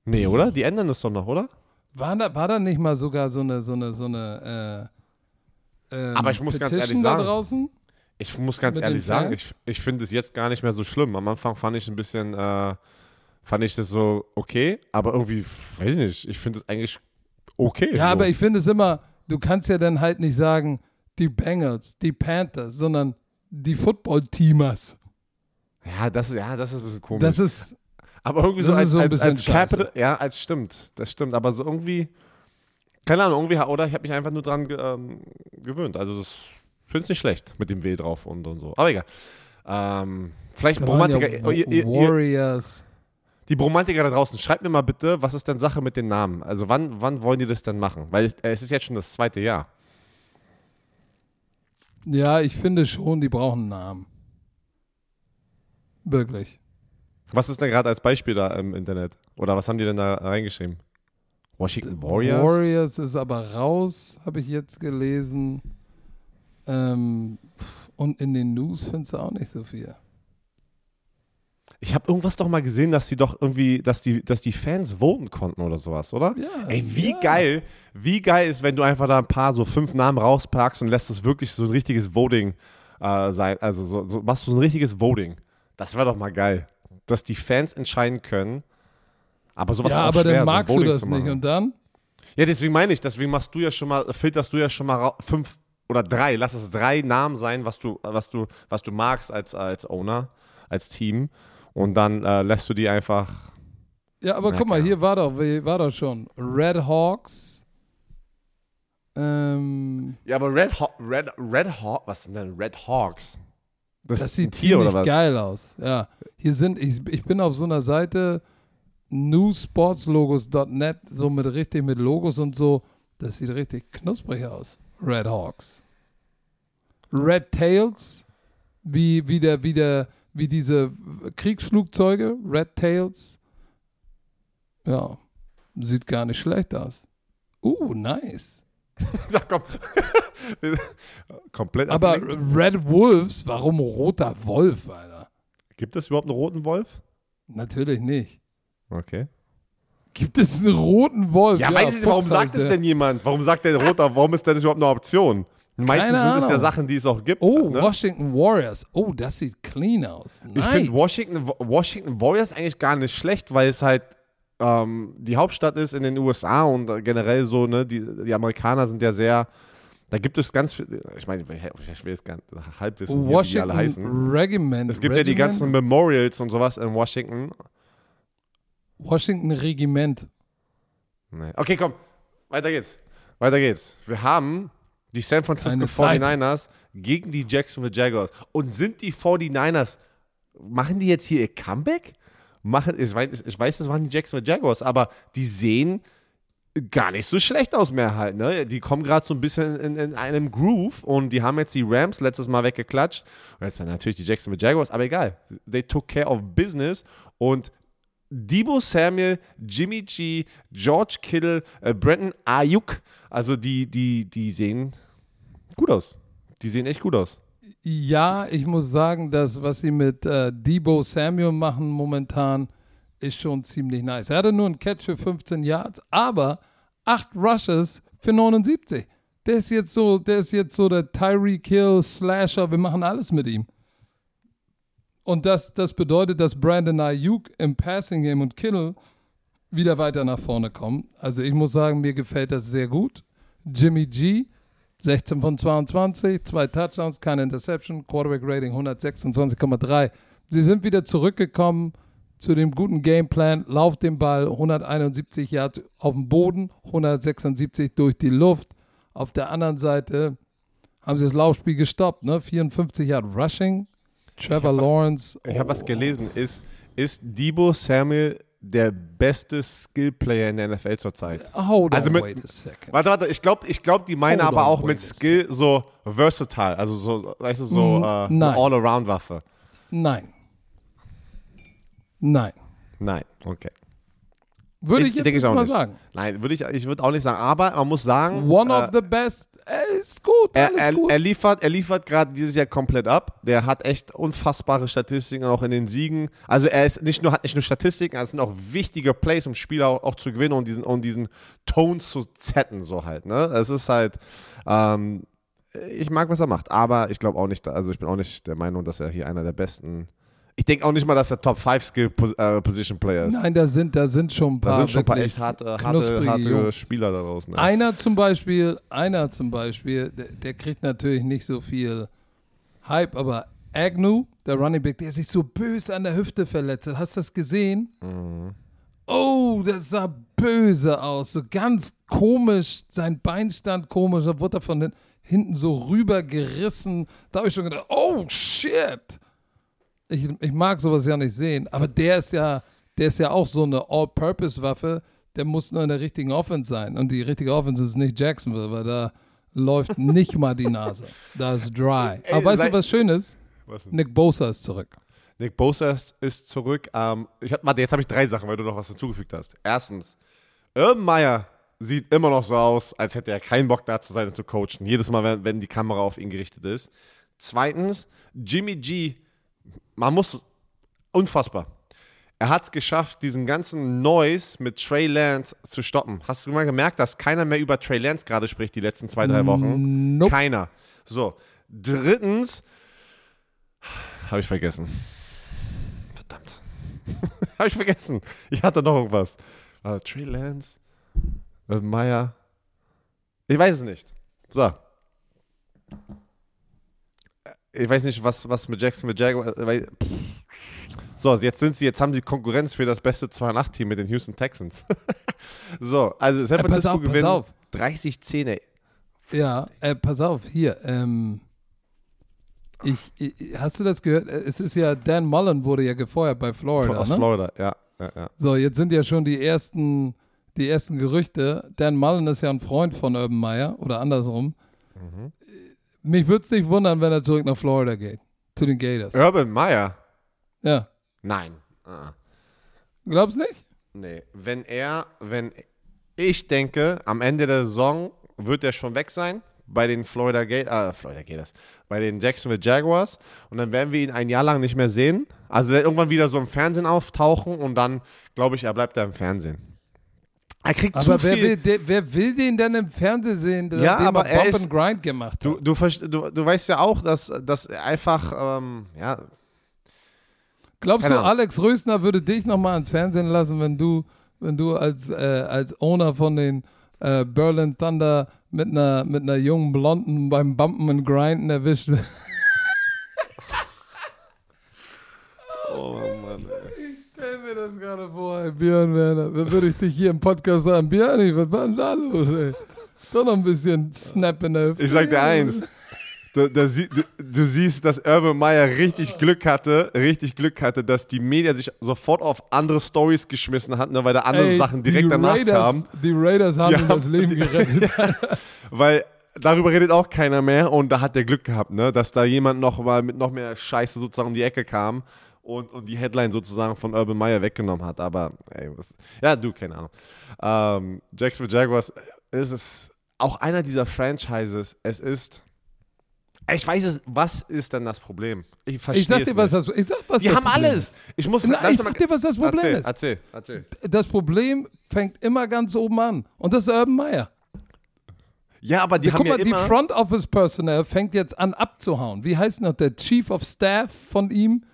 Nee, oder? Die ändern das doch noch, oder? war, da, war da nicht mal sogar so eine, so eine, so eine äh, ähm, Aber ich muss ganz Petition ehrlich da sagen, draußen? Ich muss ganz Mit ehrlich sagen, ich, ich finde es jetzt gar nicht mehr so schlimm. Am Anfang fand ich ein bisschen, äh, fand ich das so okay, aber irgendwie, weiß ich nicht, ich finde es eigentlich okay. Ja, so. aber ich finde es immer, du kannst ja dann halt nicht sagen, die Bengals, die Panthers, sondern die Football-Teamers. Ja, das ist, ja, das ist ein bisschen komisch. Das ist, Aber irgendwie Das so als, so ein als, bisschen als Capital, ja, als stimmt, das stimmt, aber so irgendwie, keine Ahnung, irgendwie, oder ich habe mich einfach nur dran ge, ähm, gewöhnt. Also das finde ich nicht schlecht mit dem W drauf und, und so. Aber egal. Ähm, vielleicht da Bromantiker, ja oh, ihr, ihr, Warriors. die Bromantiker da draußen, schreibt mir mal bitte, was ist denn Sache mit den Namen? Also wann, wann wollen die das denn machen? Weil es- es ist jetzt schon das zweite Jahr. Ja, ich finde schon, die brauchen einen Namen. Wirklich. Was ist denn gerade als Beispiel da im Internet? Oder was haben die denn da reingeschrieben? Washington Warriors? Warriors ist aber raus, habe ich jetzt gelesen. Ähm, und in den News findest du auch nicht so viel. Ich habe irgendwas doch mal gesehen, dass sie doch irgendwie, dass die, dass die Fans voten konnten oder sowas, oder? Ja, Ey, wie ja. geil, wie geil ist, wenn du einfach da ein paar so fünf Namen rauspackst und lässt es wirklich so ein richtiges Voting äh, sein. Also so, so machst du so ein richtiges Voting. Das wäre doch mal geil. Dass die Fans entscheiden können. Aber sowas Ja, ist auch aber schwer, dann magst du Voting das nicht. Und dann? Ja, deswegen meine ich, deswegen machst du ja schon mal, filterst du ja schon mal fünf oder drei, lass es drei Namen sein, was du, was du, was du magst als, als Owner, als Team. Und dann äh, lässt du die einfach. Ja, aber guck mal, hier war doch, war doch schon. Red Hawks. Ähm, Ja, aber Red, Haw Red, Red Hawk, was sind denn Red Hawks? Das ein sieht Tier ziemlich geil aus. Ja, hier sind, ich, ich bin auf so einer Seite, newsportslogos.net, so mit richtig mit Logos und so. Das sieht richtig knusprig aus. Red Hawks. Red Tails, wie, wie, der, wie, der, wie diese Kriegsflugzeuge, Red Tails. Ja, sieht gar nicht schlecht aus. Uh, nice. (laughs) Ja, komm. (laughs) Komplett Aber abgelenkt. Red Wolves, warum roter Wolf, Alter? Gibt es überhaupt einen roten Wolf? Natürlich nicht. Okay. Gibt es einen roten Wolf? Ja, weiß ich nicht, warum sagt es denn jemand? Warum sagt der roter, warum ist denn das überhaupt eine Option? Meistens Keine sind es ja Ahnung. Sachen, die es auch gibt. Oh, ne? Washington Warriors. Oh, das sieht clean aus. Nice. Ich finde Washington, Washington Warriors eigentlich gar nicht schlecht, weil es halt ähm, die Hauptstadt ist in den USA und generell so, ne, die, die Amerikaner sind ja sehr, da gibt es ganz viel, ich meine, ich will jetzt gar nicht halb wissen, wie die alle heißen. Washington Regiment. Es gibt ja die Regiment? ganzen Memorials und sowas in Washington. Washington Regiment. Nee. Okay, komm, weiter geht's. Weiter geht's. Wir haben die San Francisco Keine Zeit. 49ers gegen die Jacksonville Jaguars. Und sind die 49ers, machen die jetzt hier ihr Comeback? Machen, ich, weiß, ich weiß, das waren die Jacksonville Jaguars, aber die sehen gar nicht so schlecht aus mehr halt. Ne? Die kommen gerade so ein bisschen in, in einem Groove und die haben jetzt die Rams letztes Mal weggeklatscht. Und jetzt dann natürlich die Jacksonville Jaguars, aber egal. They took care of business und Debo Samuel, Jimmy G, George Kittle, äh, Brandon Ayuk, also die, die, die sehen gut aus. Die sehen echt gut aus. Ja, ich muss sagen, dass was sie mit äh, Debo Samuel machen momentan, ist schon ziemlich nice. Er hatte nur einen Catch für 15 Yards, aber 8 Rushes für 79. Der ist jetzt so, der ist jetzt so der Tyreek Hill Slasher. Wir machen alles mit ihm. Und das, das bedeutet, dass Brandon Ayuk im Passing Game und Kittle wieder weiter nach vorne kommen. Also ich muss sagen, mir gefällt das sehr gut. Jimmy G, 16 von 22, zwei Touchdowns, keine Interception, Quarterback Rating 126,3. Sie sind wieder zurückgekommen zu dem guten Gameplan. Lauf den Ball, 171 Yards auf dem Boden, 176 durch die Luft. Auf der anderen Seite haben sie das Laufspiel gestoppt, ne? 54 Yard Rushing. Trevor was- Lawrence. Ich habe was oh. gelesen. Ist, ist Debo Samuel der beste Skillplayer in der NFL zurzeit? Hold Also mit- wait a second. Warte, warte, ich glaube, ich glaub, die meinen Hold aber auch mit Skill so versatile, also so, weißt du, so Mm, äh. All-Around-Waffe. Nein. Nein. Nein, okay. Würde Ich- ich jetzt ich mal nicht. sagen. Nein, würde ich, ich würde auch nicht sagen, aber man muss sagen, One äh, of the best. Ey, ist gut, er, alles er, gut. er liefert, er liefert gerade dieses Jahr komplett ab. Der hat echt unfassbare Statistiken auch in den Siegen. Also er ist nicht nur hat nicht nur Statistiken, es sind auch wichtige Plays, um Spieler auch, auch zu gewinnen und diesen und diesen Ton zu zetten so halt. Ne, es ist halt. Ähm, ich mag, was er macht, aber ich glaube auch nicht, also ich bin auch nicht der Meinung, dass er hier einer der besten. Ich denke auch nicht mal, dass er Top 5 Skill äh, Position Player ist. Nein, da sind, da sind schon ein da paar, sind schon ein paar echt harte, harte, harte. Spieler da draußen. Ne? Einer zum Beispiel, einer zum Beispiel, der, der kriegt natürlich nicht so viel Hype, aber Agnew, der Running Back, der sich so böse an der Hüfte verletzt hat. Hast du das gesehen? Mhm. Oh, das sah böse aus. So ganz komisch. Sein Bein stand komisch. Da wurde er von hinten so rübergerissen. Da habe ich schon gedacht, oh shit. Ich, ich mag sowas ja nicht sehen. Aber der ist ja, der ist ja auch so eine All-Purpose-Waffe. Der muss nur in der richtigen Offense sein. Und die richtige Offense ist nicht Jacksonville, weil da läuft nicht mal die Nase. Da ist dry. Ey, Aber weißt du, was schön ist? Was? Nick Bosa ist zurück. Nick Bosa ist, zurück. Ähm, ich hab, warte, jetzt habe ich drei Sachen, weil du noch was dazugefügt hast. Erstens, Urban Meyer sieht immer noch so aus, als hätte er keinen Bock da zu sein und zu coachen. Jedes Mal, wenn, wenn die Kamera auf ihn gerichtet ist. Zweitens, Jimmy G, man muss, unfassbar. Er hat es geschafft, diesen ganzen Noise mit Trey Lance zu stoppen. Hast du mal gemerkt, dass keiner mehr über Trey Lance gerade spricht die letzten zwei, drei Wochen? Nope. Keiner. So. Drittens, habe ich vergessen. Verdammt. (laughs) habe ich vergessen. Ich hatte noch irgendwas. Uh, Trey Lance, uh, Meyer. Ich weiß es nicht. So. Ich weiß nicht, was, was mit Jackson, mit Jaguar. Weil, so, jetzt sind sie, jetzt haben sie Konkurrenz für das beste 2-8-Team mit den Houston Texans. (laughs) so, also San Äh, pass Francisco auf, pass gewinnt auf. 30-10, ey. Ja, äh, pass auf, hier. Ähm, ich, ich, hast du das gehört? Äh, Es ist ja, Dan Mullen wurde ja gefeuert bei Florida. Aus ne? Florida, ja. ja, ja. So, jetzt sind ja schon die ersten, die ersten Gerüchte. Dan Mullen ist ja ein Freund von Urban Meyer oder andersrum. Mhm. Mich würde es nicht wundern, wenn er zurück nach Florida geht. Zu den Gators. Urban Meyer? Ja. Nein. Ah. Glaubst du nicht? Nee, wenn er, wenn ich denke, am Ende der Saison wird er schon weg sein bei den Florida Gators, äh, Florida Gators, bei den Jacksonville Jaguars und dann werden wir ihn ein Jahr lang nicht mehr sehen. Also irgendwann wieder so im Fernsehen auftauchen und dann glaube ich, er bleibt da im Fernsehen. Er kriegt Aber zu wer viel. will, der, wer will den denn im Fernsehen sehen, der Ja, dem aber er Bump ist- and Grind gemacht hat? Du, du, du, du weißt ja auch, dass, dass er einfach, ähm, ja, Glaubst du. Alex Rösner würde dich nochmal ins Fernsehen lassen, wenn du, wenn du als, äh, als Owner von den äh, Berlin Thunder mit einer, mit einer jungen Blonden beim Bumpen und Grinden erwischt wirst? (laughs) oh Mann, ey. Ich stell mir das gerade vor, Björn Werner. Dann würde ich dich hier im Podcast sagen, Björn, was war denn da los, ey? Doch noch ein bisschen Snap in der Ich sag dir eins. Du, du, du siehst, dass Urban Meyer richtig Glück hatte, richtig Glück hatte, dass die Medien sich sofort auf andere Stories geschmissen hatten, ne, weil da andere Ey, Sachen direkt die danach Raiders, kamen. Die Raiders haben Die ihm haben- das Leben gerettet. (laughs) Weil darüber redet auch keiner mehr und da hat der Glück gehabt, ne, dass da jemand noch mal mit noch mehr Scheiße sozusagen um die Ecke kam und, und die Headline sozusagen von Urban Meyer weggenommen hat. Aber, ey, was, ja, du, keine Ahnung. Ähm, Jacksonville Jaguars, es ist auch einer dieser Franchises. Es ist. Ich weiß es, was ist denn das Problem? Ich verstehe Ich sag es dir, was das, ich sag, was Die das haben Problem alles. Ist. Ich muss. Lass ich mal- sag dir, was das Problem erzähl, ist. Erzähl, erzähl. Das Problem fängt immer ganz oben an. Und das ist Urban Meyer. Ja, aber die Guck haben mal, ja die immer. Front Office Personnel fängt jetzt an abzuhauen. Wie heißt noch der Chief of Staff von ihm?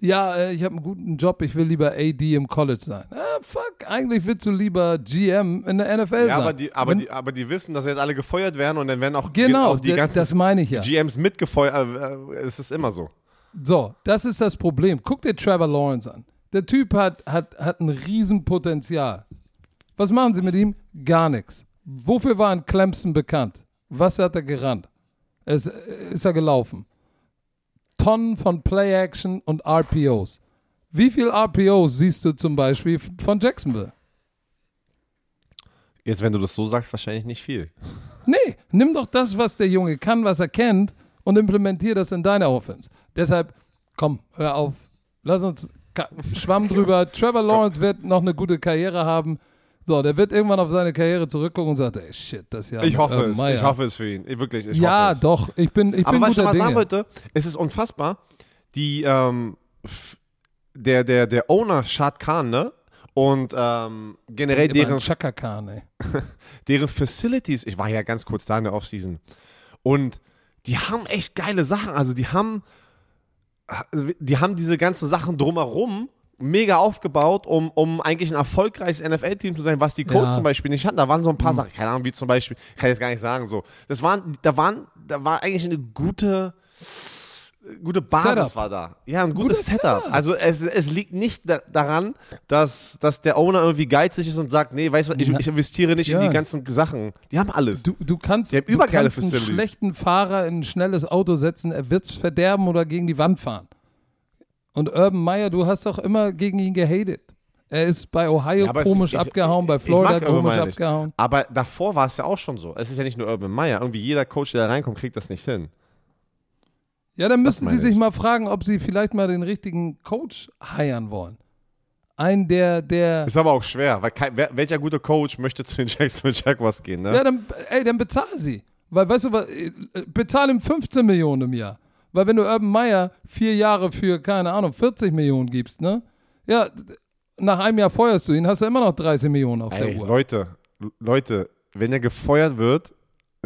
Ja, äh, ich habe einen guten Job, ich will lieber AD im College sein. Ah, fuck, eigentlich willst du lieber GM in der NFL ja, sein. aber die, aber, Wenn- die, aber die wissen, dass jetzt alle gefeuert werden und dann werden auch, Genau, auch die ganzen das meine ich ja. GMs mitgefeuert. Äh, äh, es ist immer so. So, das ist das Problem. Guck dir Trevor Lawrence an. Der Typ hat, hat, hat ein Riesenpotenzial. Was machen sie mit ihm? Gar nichts. Wofür war in Clemson bekannt? Was hat er gerannt? Es, ist er gelaufen? Tonnen von Play-Action und RPOs. Wie viel RPOs siehst du zum Beispiel von Jacksonville? Jetzt, wenn du das so sagst, wahrscheinlich nicht viel. Nee, nimm doch das, was der Junge kann, was er kennt und implementier das in deine Offense. Deshalb, komm, hör auf. Lass uns Schwamm drüber. Trevor Lawrence wird noch eine gute Karriere haben. So, der wird irgendwann auf seine Karriere zurückgucken und sagt, ey, shit, das Jahr. Ich hoffe Urban es. Ich hoffe es für ihn. Ich, wirklich, ich ja, hoffe es. doch. Ich bin, ich Aber bin was ich mal sagen wollte, es ist unfassbar. Die, ähm, der, der, der Owner, Shad Khan, ne? Und ähm, generell deren, Chaka Khan, ey. (laughs) deren Facilities, ich war ja ganz kurz da in der Offseason. Und die haben echt geile Sachen. Also die haben, die haben diese ganzen Sachen drumherum mega aufgebaut, um, um eigentlich ein erfolgreiches NFL-Team zu sein, was die Colts Ja. Zum Beispiel nicht hatten. Da waren so ein paar Sachen, keine Ahnung, wie zum Beispiel, kann ich jetzt gar nicht sagen, so. Das waren, da waren, da war eigentlich eine gute, gute Basis Setup. war da. Ja, ein gutes Gutes Setup. Setup. Also es, es liegt nicht da, daran, dass, dass der Owner irgendwie geizig ist und sagt, nee, weißt du ich, ich investiere nicht in ja. die ganzen Sachen. Die haben alles. Du, du kannst, Die haben du kannst einen schlechten Fahrer in ein schnelles Auto setzen, er wird es verderben oder gegen die Wand fahren. Und Urban Meyer, du hast doch immer gegen ihn gehatet. Er ist bei Ohio Ja, komisch ich- abgehauen, bei Florida komisch abgehauen. Aber davor war es ja auch schon so. Es ist ja nicht nur Urban Meyer. Irgendwie jeder Coach, der da reinkommt, kriegt das nicht hin. Ja, dann müssen sie sich ich. mal fragen, ob sie vielleicht mal den richtigen Coach heiern wollen. Einen, der, der. Ist aber auch schwer, weil kein, wer, welcher gute Coach möchte zu den Jacksonville Jaguars gehen, ne? Ja, dann, ey, dann bezahl sie. Weil, weißt du was, äh, bezahl ihm 15 Millionen im Jahr. Weil wenn du Urban Meyer vier Jahre für, keine Ahnung, 40 Millionen gibst, ne? Ja, nach einem Jahr feuerst du ihn, hast du immer noch 30 Millionen auf Ey, der Uhr. Leute, Leute, wenn er gefeuert wird,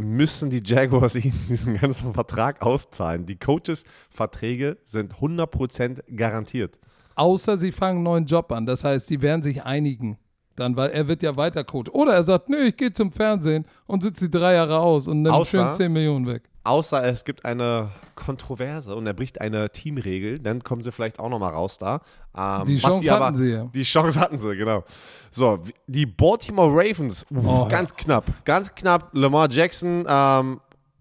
müssen die Jaguars (laughs) ihm diesen ganzen Vertrag auszahlen. Die Coaches-Verträge sind 100% garantiert. Außer sie fangen einen neuen Job an. Das heißt, die werden sich einigen. Dann, weil er wird ja weiter Coach. Oder er sagt, nö, ich gehe zum Fernsehen und sitze die drei Jahre aus und nimmt Außer- schön 10 Millionen weg. Außer es gibt eine Kontroverse und er bricht eine Teamregel, dann kommen sie vielleicht auch nochmal raus da. Ähm, Die Chance aber, hatten sie ja. Die Chance hatten sie, genau. So, die Baltimore Ravens, Oh, ja. ganz knapp, ganz knapp. Lamar Jackson, ähm,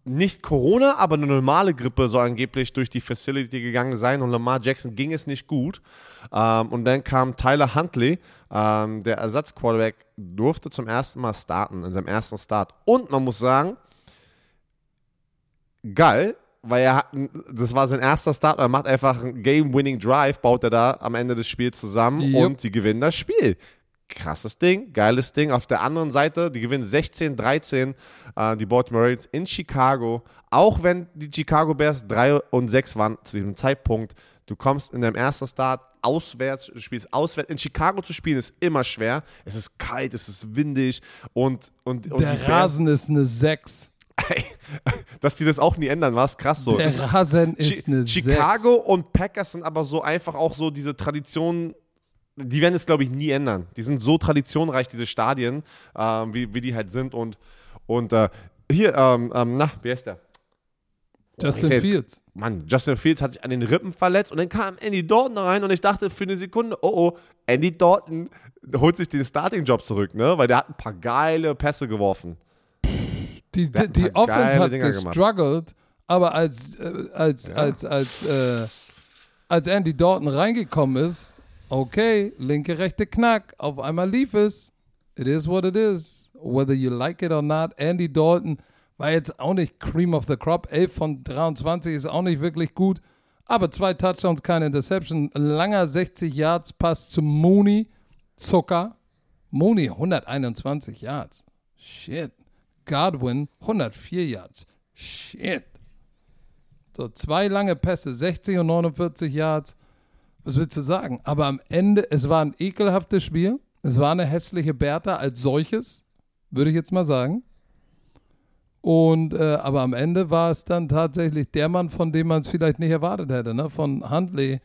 nicht Corona, aber eine normale Grippe soll angeblich durch die Facility gegangen sein und Lamar Jackson ging es nicht gut. Ähm, und dann kam Tyler Huntley, ähm, der Ersatzquarterback, durfte zum ersten Mal starten, in seinem ersten Start. Und man muss sagen, geil, weil er hat, das war sein erster Start, er macht einfach einen Game-Winning Drive, baut er da am Ende des Spiels zusammen Jupp. und sie gewinnen das Spiel. Krasses Ding, geiles Ding. Auf der anderen Seite, die gewinnen 16-13, äh, die Baltimore Ravens in Chicago. Auch wenn die Chicago Bears 3 und 6 waren zu diesem Zeitpunkt, du kommst in deinem ersten Start auswärts, du spielst auswärts. In Chicago zu spielen ist immer schwer. Es ist kalt, es ist windig und, und, und Der die Bears, Rasen ist eine 6. (laughs) dass die das auch nie ändern, war es krass so. Der Rasen ist eine Chicago und Packers sind aber so einfach auch so diese Traditionen, die werden es, glaube ich, nie ändern. Die sind so traditionreich, diese Stadien, ähm, wie, wie die halt sind. Und, und äh, hier, ähm, ähm, na, wie heißt der? 6. Ich Justin jetzt- Fields. Mann, Justin Fields hat sich an den Rippen verletzt und dann kam Andy Dalton rein und ich dachte für eine Sekunde, oh oh, Andy Dalton holt sich den Starting-Job zurück, ne? Weil der hat ein paar geile Pässe geworfen. Die, die, die Offense hat Dinger gemacht. gestruggelt, aber als, äh, als, Ja. als, als, äh, als Andy Dalton reingekommen ist, okay, linke, rechte Knack, auf einmal lief es. It is what it is. Whether you like it or not. Andy Dalton war jetzt auch nicht Cream of the Crop. 11 von 23 ist auch nicht wirklich gut. Aber zwei Touchdowns, keine Interception. Langer 60 Yards Pass zu Mooney. Zucker. Mooney 121 Yards. Shit. Godwin 104 Yards. Shit. So, zwei lange Pässe, 60 und 49 Yards. Was willst du sagen? Aber am Ende, es war ein ekelhaftes Spiel. Es war eine hässliche Bertha als solches, würde ich jetzt mal sagen. Und, äh, aber am Ende war es dann tatsächlich der Mann, von dem man es vielleicht nicht erwartet hätte, ne? von Huntley,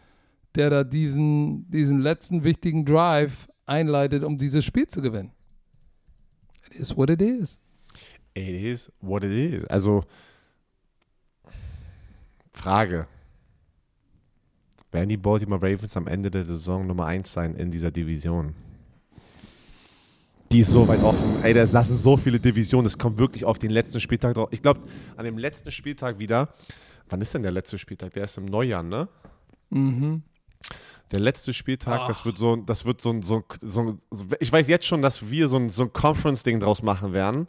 der da diesen, diesen letzten wichtigen Drive einleitet, um dieses Spiel zu gewinnen. It is what it is. It is what it is. Also, Frage. Werden die Baltimore Ravens am Ende der Saison Nummer 1 sein in dieser Division? Die ist so weit offen. Ey, da lassen so viele Divisionen. Es kommt wirklich auf den letzten Spieltag drauf. Ich glaube, an dem letzten Spieltag wieder. Wann ist denn der letzte Spieltag? Der ist im Neujahr, ne? Mhm. Der letzte Spieltag, Ach. das wird so, das wird so, ein- so, so, ich weiß jetzt schon, dass wir so ein, so ein Conference-Ding draus machen werden,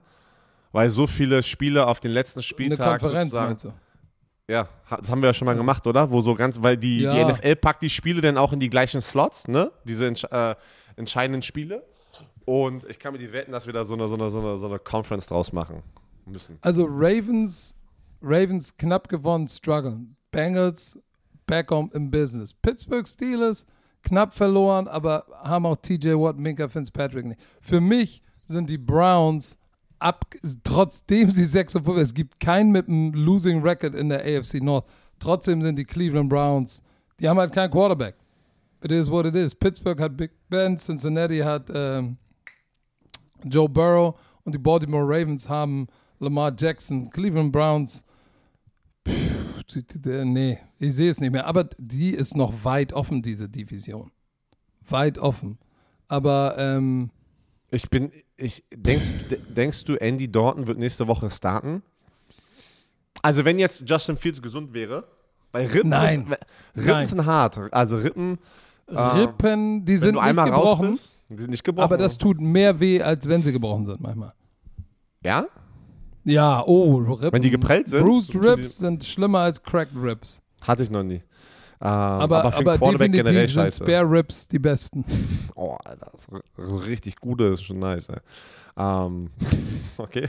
weil so viele Spiele auf den letzten Eine Spieltag Konferenz sozusagen, meinst du? Ja, das haben wir ja schon mal gemacht, oder? Wo so ganz, weil die, die Ja. NFL packt die Spiele dann auch in die gleichen Slots, ne? Diese äh, entscheidenden Spiele. Und ich kann mir die wetten, dass wir da so eine, so eine, so eine, so eine Conference draus machen müssen. Also Ravens, Ravens knapp gewonnen, strugglen. Bengals back home im Business. Pittsburgh Steelers knapp verloren, aber haben auch TJ Watt, Minka Fitzpatrick nicht. Für mich sind die Browns ab, trotzdem sie 6 und 5, es gibt keinen mit einem Losing Record in der AFC North. Trotzdem sind die Cleveland Browns, die haben halt keinen Quarterback. It is what it is. Pittsburgh hat Big Ben, Cincinnati hat ähm, Joe Burrow und die Baltimore Ravens haben Lamar Jackson, Cleveland Browns. Pff, nee, ich sehe es nicht mehr. Aber die ist noch weit offen, diese Division. Weit offen. Aber ähm, Ich bin, ich, denkst, de- denkst du, Andy Dalton wird nächste Woche starten? Also wenn jetzt Justin Fields gesund wäre, weil Rippen, Nein. Ist, Rippen Nein. sind hart. Also Rippen, Rippen, die sind nicht gebrochen. bist, die sind nicht gebrochen. Aber das tut mehr weh, als wenn sie gebrochen sind manchmal. ja? Ja, oh, Rippen. Wenn die geprellt sind, Bruised Ribs sind schlimmer als Cracked Ribs. Hatte ich noch nie. Ähm, Aber, aber aber Quarterback generell sind scheiße. Spare Ribs die besten. (laughs) Oh, Alter, das ist richtig gute ist schon nice, ey. Ähm, (laughs) okay.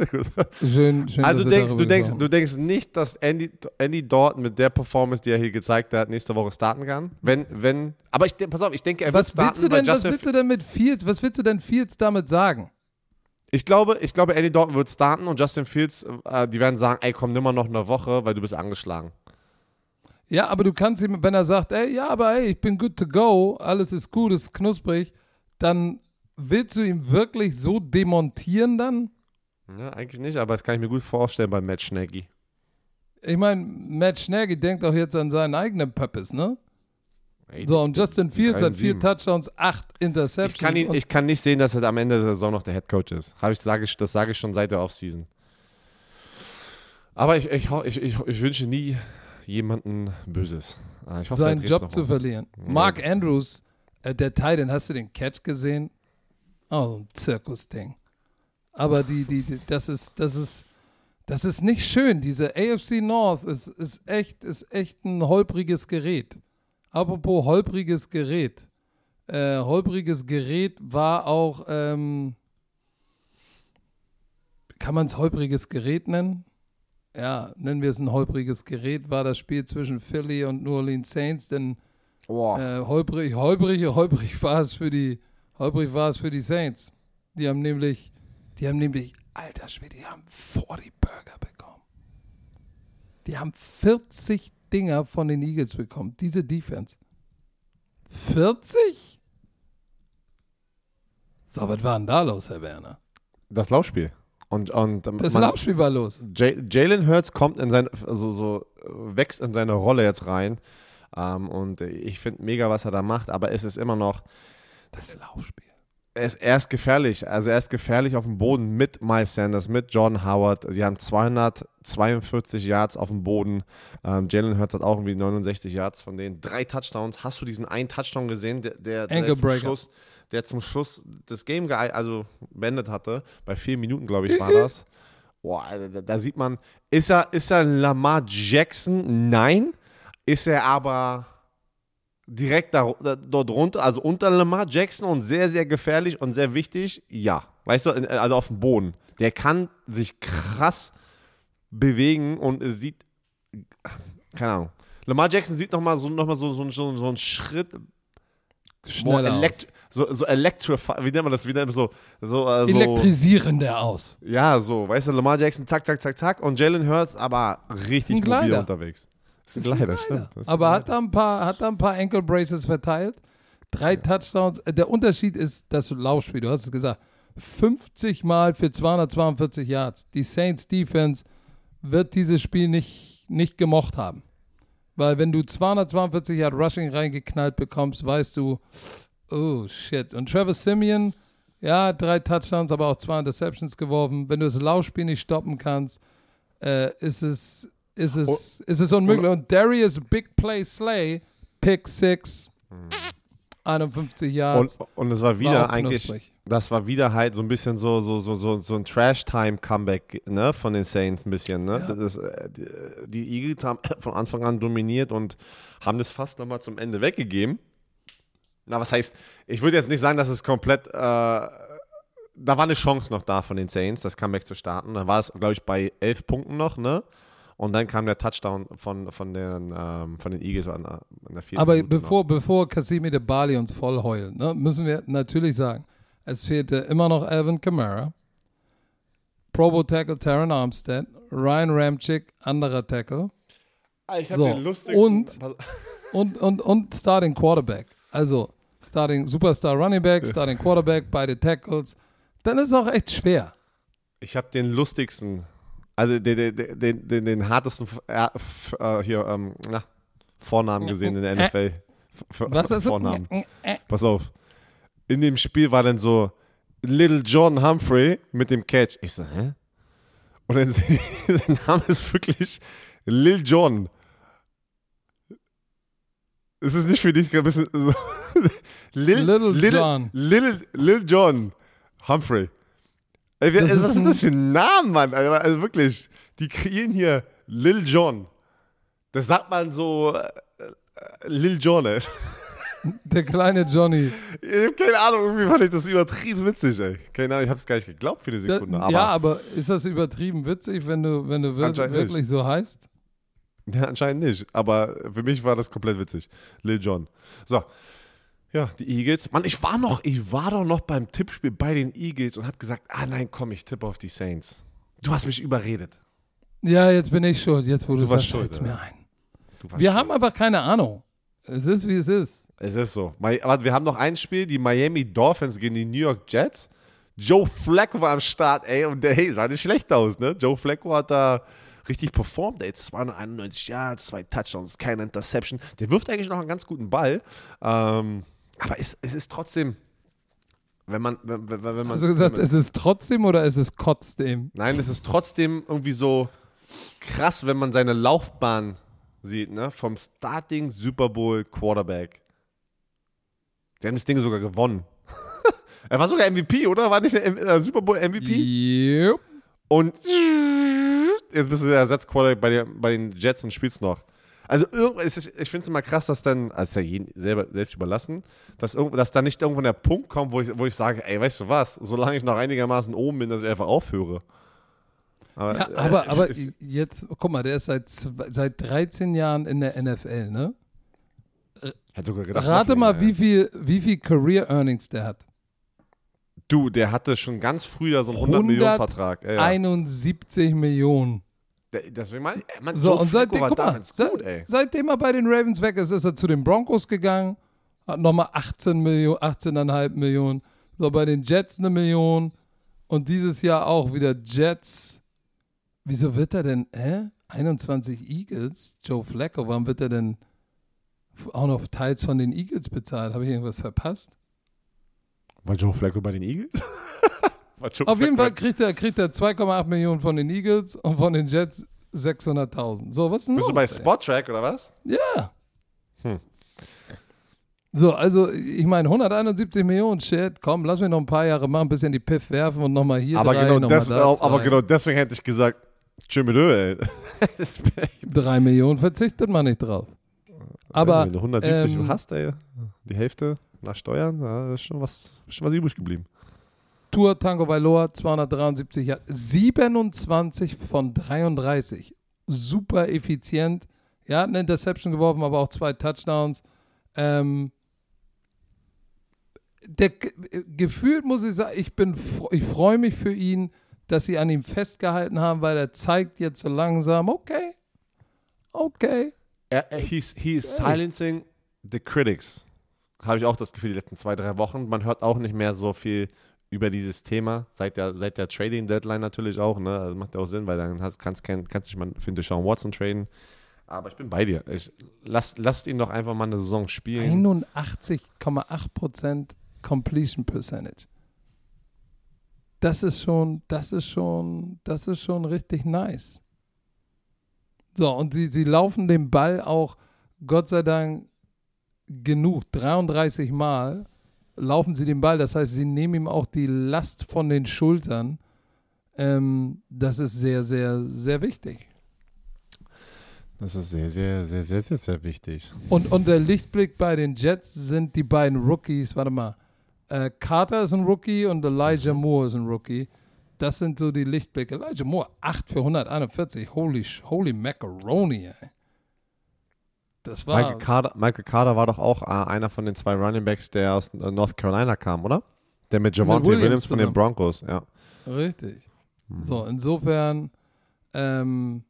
(laughs) Schön, schön also du denkst, du denkst, du denkst nicht, dass Andy, Andy Dalton mit der Performance, die er hier gezeigt hat, nächste Woche starten kann? Wenn, wenn, aber ich, pass auf, ich denke, er wird was willst, starten, du weil denn, was willst du denn mit Fields, was willst du denn Fields damit sagen? Ich glaube, ich glaube, Andy Dalton wird starten und Justin Fields, äh, die werden sagen, ey, komm, nimm mal noch eine Woche, weil du bist angeschlagen. Ja, aber du kannst ihm, wenn er sagt, ey, ja, aber ey, ich bin good to go, alles ist gut, ist knusprig, dann willst du ihn wirklich so demontieren dann? Ja, eigentlich nicht, aber das kann ich mir gut vorstellen bei Matt Schneggi. Ich meine, Matt Schnaggy denkt auch jetzt an seinen eigenen Purpose, ne? Ey, So, und Justin Fields hat vier. Touchdowns, acht Interceptions. ich, kann ihn, ich kann nicht sehen, dass er am Ende der Saison noch der Head Coach ist. Hab ich, sage ich, das sage ich schon seit der Offseason. Aber ich, ich, ich, ich, ich wünsche nie jemanden Böses. Ah, Ich hoffe, seinen Job zu verlieren. Ja, Mark das- Andrews, äh, der Titan, hast du den Catch gesehen? Oh, so ein Zirkusding. Aber die, die, die, das ist, das ist, das ist nicht schön. Diese AFC North ist, ist echt, ist echt ein holpriges Gerät. Apropos holpriges Gerät. Äh, holpriges Gerät war auch, ähm, kann man es holpriges Gerät nennen? Ja, nennen wir es ein holpriges Gerät, war das Spiel zwischen Philly und New Orleans Saints, denn Boah. äh, holprig, holprig, holprig war es für die, holprig war es für die Saints. Die haben nämlich, die haben nämlich, alter Schwede, die haben 40 Burger bekommen. Die haben 40 Dinger von den Eagles bekommen, diese Defense. 40? So, was war denn da los, Herr Werner? Das Laufspiel. Und, und Das Laufspiel war los. Jalen Hurts kommt in sein, also so, wächst in seine Rolle jetzt rein. Ähm, und ich finde mega, was er da macht, aber es ist immer noch, Das Laufspiel. er ist, er ist gefährlich. Also er ist gefährlich auf dem Boden mit Miles Sanders, mit Jordan Howard. Sie haben 242 Yards auf dem Boden. Ähm, Jalen Hurts hat auch irgendwie 69 Yards von denen. Drei Touchdowns. Hast du diesen einen Touchdown gesehen, der, der, der. Schluss, der zum Schluss das Game also beendet hatte? Bei vier Minuten, glaube ich, war das. Boah, Alter, da, da sieht man, ist er, ist er Lamar Jackson? Nein. Ist er aber direkt da, da, dort runter, also unter Lamar Jackson und sehr, sehr gefährlich und sehr wichtig? Ja. Weißt du, also auf dem Boden. Der kann sich krass bewegen und es sieht, keine Ahnung. Lamar Jackson sieht nochmal so, noch mal so, so, so, so einen Schritt Schneller elekt so, so electrify, wie nennt man das? Wie nennt man so, so, äh, so Elektrisierender aus. ja, so, weißt du, Lamar Jackson, zack, zack, zack, zack und Jalen Hurts aber richtig mobil unterwegs. Ein Ist ein Glider. stimmt. Das Aber hat da ein paar, hat da ein paar Ankle Braces verteilt. Drei Touchdowns. Äh, Der Unterschied ist das Laufspiel. Du hast es gesagt. 50 Mal für 242 Yards. Die Saints Defense wird dieses Spiel nicht, nicht gemocht haben. Weil wenn du 242 Yard Rushing reingeknallt bekommst, weißt du, oh shit. Und Travis Simeon, ja, drei Touchdowns, aber auch zwei Interceptions geworfen. Wenn du das Laufspiel nicht stoppen kannst, äh, ist es, ist es, ist es unmöglich. Und Darius Big Play Slay, Pick 6, 51 Yards. Und, und es war war wieder auch eigentlich, das war wieder halt so ein bisschen so, so, so, so, so ein Trash-Time-Comeback ne, von den Saints ein bisschen. Ne? Ja. Das, äh, die Eagles haben von Anfang an dominiert und haben das fast nochmal zum Ende weggegeben. Na, was heißt, ich würde jetzt nicht sagen, dass es komplett, äh, da war eine Chance noch da von den Saints, das Comeback zu starten. Da war es, glaube ich, bei elf Punkten noch, ne? Und dann kam der Touchdown von, von, den, ähm, von den Eagles an, der- an der vierten Aber Minute noch. bevor, bevor Cassimi de Bali uns voll heult, ne, müssen wir natürlich sagen, es fehlte immer noch Alvin Kamara, Pro Bowl Tackle Taron Armstead, Ryan Ramchick, anderer Tackle Ah, Ich hab So, den lustigsten. und- und, und, und Starting Quarterback. Also Starting Superstar Running Back, Starting Quarterback, beide Tackles. Dann ist es auch echt schwer. Ich habe den lustigsten, also den, den, den, den, den hartesten äh, äh, hier, ähm, na, Vornamen gesehen in der NFL. F- f- Was ist Vornamen. Pass auf. In dem Spiel war dann so Little John Humphrey mit dem Catch. Ich so, hä? Und dann (laughs) sehe ich, sein Name ist wirklich Lil John. Ist es nicht für dich ein bisschen so? Lil, Little Little, John. Little, Lil John Humphrey. Ey, wer, Das was ist ist das für ein Name, Mann? Also, also wirklich, die kreieren hier Lil John. Das sagt man so äh, äh, Lil Jon, ey. (laughs) Der kleine Johnny. Ich hab keine Ahnung, irgendwie fand ich das übertrieben witzig, ey. Keine Ahnung, ich hab's gar nicht geglaubt für die Da, Sekunde. aber, ja, aber ist das übertrieben witzig, wenn du, wenn du wirklich nicht. so heißt? Ja, anscheinend nicht. Aber für mich war das komplett witzig. Lil Jon. So. Ja, die Eagles. Mann, ich war noch, ich war doch noch beim Tippspiel bei den Eagles und hab gesagt, ah nein, komm, ich tippe auf die Saints. Du hast mich überredet. Ja, jetzt bin ich schuld. Jetzt, wo du, Du sagst, schuld, mir ein. Wir schuld. haben einfach keine Ahnung. Es ist, wie es ist. Es ist so. Aber wir haben noch ein Spiel, die Miami Dolphins gegen die New York Jets. Joe Flacco war am Start, ey, und der, hey, sah nicht schlecht aus, ne? Joe Flacco hat da richtig performt, ey. 291 Yards, zwei Touchdowns, keine Interception. Der wirft eigentlich noch einen ganz guten Ball. Ähm, aber es, es ist trotzdem, wenn man, wenn, wenn, man. Hast du gesagt, man, es ist trotzdem oder es ist trotzdem? Nein, es ist trotzdem irgendwie so krass, wenn man seine Laufbahn sieht, ne? Vom Starting Super Bowl Quarterback. Die haben das Ding sogar gewonnen. (laughs) er war sogar MVP, oder? War nicht der äh, Super Bowl MVP? Yep. Und (laughs) jetzt bist du der Ersatzquarterback bei, den- bei den Jets und spielst noch. Also ist, ich finde es immer krass, dass dann, als ja jeden selber selbst überlassen, dass, irgend, dass da nicht irgendwann der Punkt kommt, wo ich, wo ich sage, ey, weißt du was, solange ich noch einigermaßen oben bin, dass ich einfach aufhöre. Aber, Ja, äh, aber, aber es- jetzt, guck mal, der ist seit, seit 13 Jahren in der NFL, ne? hätte sogar gedacht, Rate mal, wie viel, wie viel Career Earnings der hat. Du, der hatte schon ganz früh da so einen 100 Millionen Vertrag. Ja, ja. 71 Millionen. Deswegen meine ich, man, So, Joe und seitdem, guck mal, damals se- gut, seitdem er bei den Ravens weg ist, ist er zu den Broncos gegangen, hat nochmal 18 Millionen, 18,5 Millionen. So, bei den Jets eine Million und dieses Jahr auch wieder Jets. Wieso wird er denn, hä? 21 Eagles? Joe Flacco, warum wird er denn auch noch teils von den Eagles bezahlt? Habe ich irgendwas verpasst? War Joe Flacco bei den Eagles? (laughs) Auf jeden Fall kriegt er, kriegt er 2,8 Millionen von den Eagles und von den Jets 600.000. So, was ist denn Bist los? du bei? Spot-Track oder was? Ja. Hm. So, also ich meine 171 Millionen, shit, komm, lass mich noch ein paar Jahre machen, ein bisschen die Piff werfen und nochmal hier aber, drei, genau des, da aber zwei. genau deswegen hätte ich gesagt, ey. (laughs) Drei Millionen verzichtet man nicht drauf. Aber Wenn du 170 ähm, hast, ey, die Hälfte nach Steuern, ja, ist schon was, ist schon was übrig geblieben. Tour Tango Valor 273 Yards, 27 von 33. Super effizient. Ja, hat eine Interception geworfen, aber auch zwei Touchdowns. Ähm, der, gefühlt muss ich sagen, ich, bin, ich freue mich für ihn, dass sie an ihm festgehalten haben, weil er zeigt jetzt so langsam, okay, okay. Er, er, he's, he is silencing the critics. Habe ich auch das Gefühl, die letzten zwei, drei Wochen. Man hört auch nicht mehr so viel über dieses Thema, seit der, seit der Trading-Deadline natürlich auch. Ne? Also macht ja auch Sinn, weil dann hast, kannst, kein, kannst du dich mal für den Deshaun Watson traden. Aber ich bin bei dir. Ich, lass, lasst ihn doch einfach mal eine Saison spielen. 81,8% Completion Percentage. Das ist schon, das ist schon, das ist schon richtig nice. So, und sie, sie laufen den Ball auch, Gott sei Dank, genug. 33 Mal laufen sie den Ball. Das heißt, sie nehmen ihm auch die Last von den Schultern. Ähm, das ist sehr, sehr, sehr wichtig. Das ist sehr, sehr, sehr, sehr, sehr, sehr wichtig. Und, und der Lichtblick bei den Jets sind die beiden Rookies. Warte mal. Äh, Carter ist ein Rookie und Elijah Moore ist ein Rookie. Das sind so die Lichtblicke. Elijah Moore, 8 für 141. Holy, holy Macaroni, ey. Das war. Michael Carter, Michael Carter war doch auch äh, einer von den zwei Running Backs, der aus äh, North Carolina kam, oder? Der mit Javante Williams Williams, von den. Broncos, ja. Richtig. Mhm. So, insofern, ähm,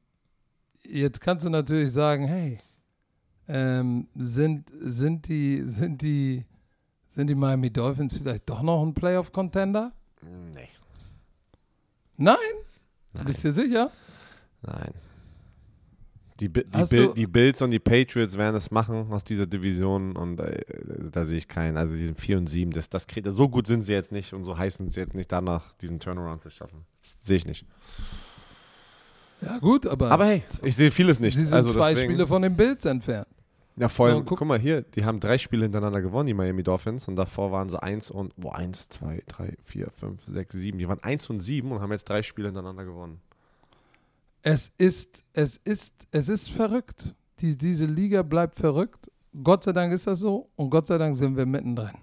jetzt kannst du natürlich sagen, hey, ähm, sind, sind die, sind die, sind die Miami Dolphins vielleicht doch noch ein Playoff-Contender? Nee. Nein? Nein. Bist du dir sicher? Nein. Die, die, Bill, die Bills und die Patriots werden es machen aus dieser Division und äh, da sehe ich keinen. Also sie sind 4 und 7. Das, das so gut sind sie jetzt nicht und so heiß sind sie jetzt nicht danach, diesen Turnaround zu schaffen. Sehe ich nicht. Ja, gut, aber, Aber hey, ich sehe vieles nicht. sie sind also zwei deswegen, Spiele von den Bills entfernt. Ja, vor allem, guck- guck, mal hier, die haben drei Spiele hintereinander gewonnen, die Miami Dolphins. Und davor waren sie 1 und, wo 1, 2, 3, 4, 5, 6, 7. Die waren 1 und 7 und haben jetzt drei Spiele hintereinander gewonnen. Es ist, es ist, es ist verrückt. Die, diese Liga bleibt verrückt. Gott sei Dank ist das so und Gott sei Dank sind wir mittendrin.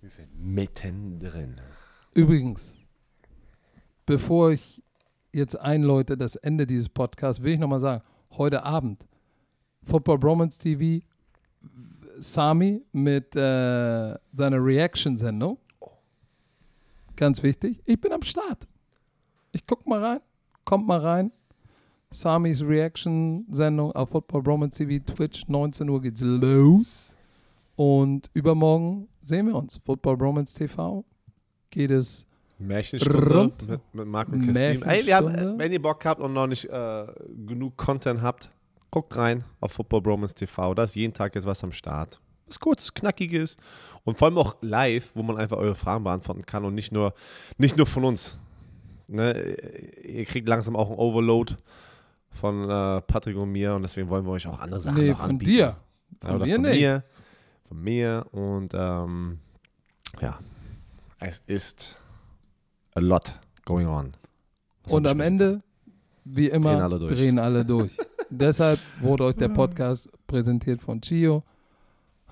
Wir sind mittendrin. Übrigens, bevor ich jetzt einläute das Ende dieses Podcasts, will ich nochmal sagen, heute Abend Football Bromance TV, Sami mit äh, seiner Reaction-Sendung. Ganz wichtig, ich bin am Start. Ich guck mal rein, kommt mal rein. Samis Reaction-Sendung auf Football Bromance TV, Twitch, 19 Uhr geht's los. Und übermorgen sehen wir uns. Football Bromance TV geht es Märchenstunde Rund. mit, mit Marc und Kassim. Ey, wir haben, Märchenstunde. äh, wenn ihr Bock habt und noch nicht äh, genug Content habt, guckt rein auf Football Bromance TV. Da ist jeden Tag jetzt was am Start. Was kurz, knackiges und vor allem auch live, wo man einfach eure Fragen beantworten kann und nicht nur, nicht nur von uns. Ne? Ihr kriegt langsam auch ein Overload von äh, Patrick und mir und deswegen wollen wir euch auch andere Sachen Nee, noch von anbieten. dir. Von oder mir von nicht. mir. Von mir und ähm, ja, es ist a lot going on. Was Und am Ende, wie immer, Drehen alle durch. drehen alle durch. (laughs) Deshalb wurde euch der Podcast präsentiert von Chio.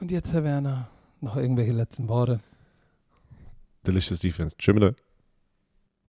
Und jetzt, Herr Werner, noch irgendwelche letzten Worte. Delicious Defense. Tschüss.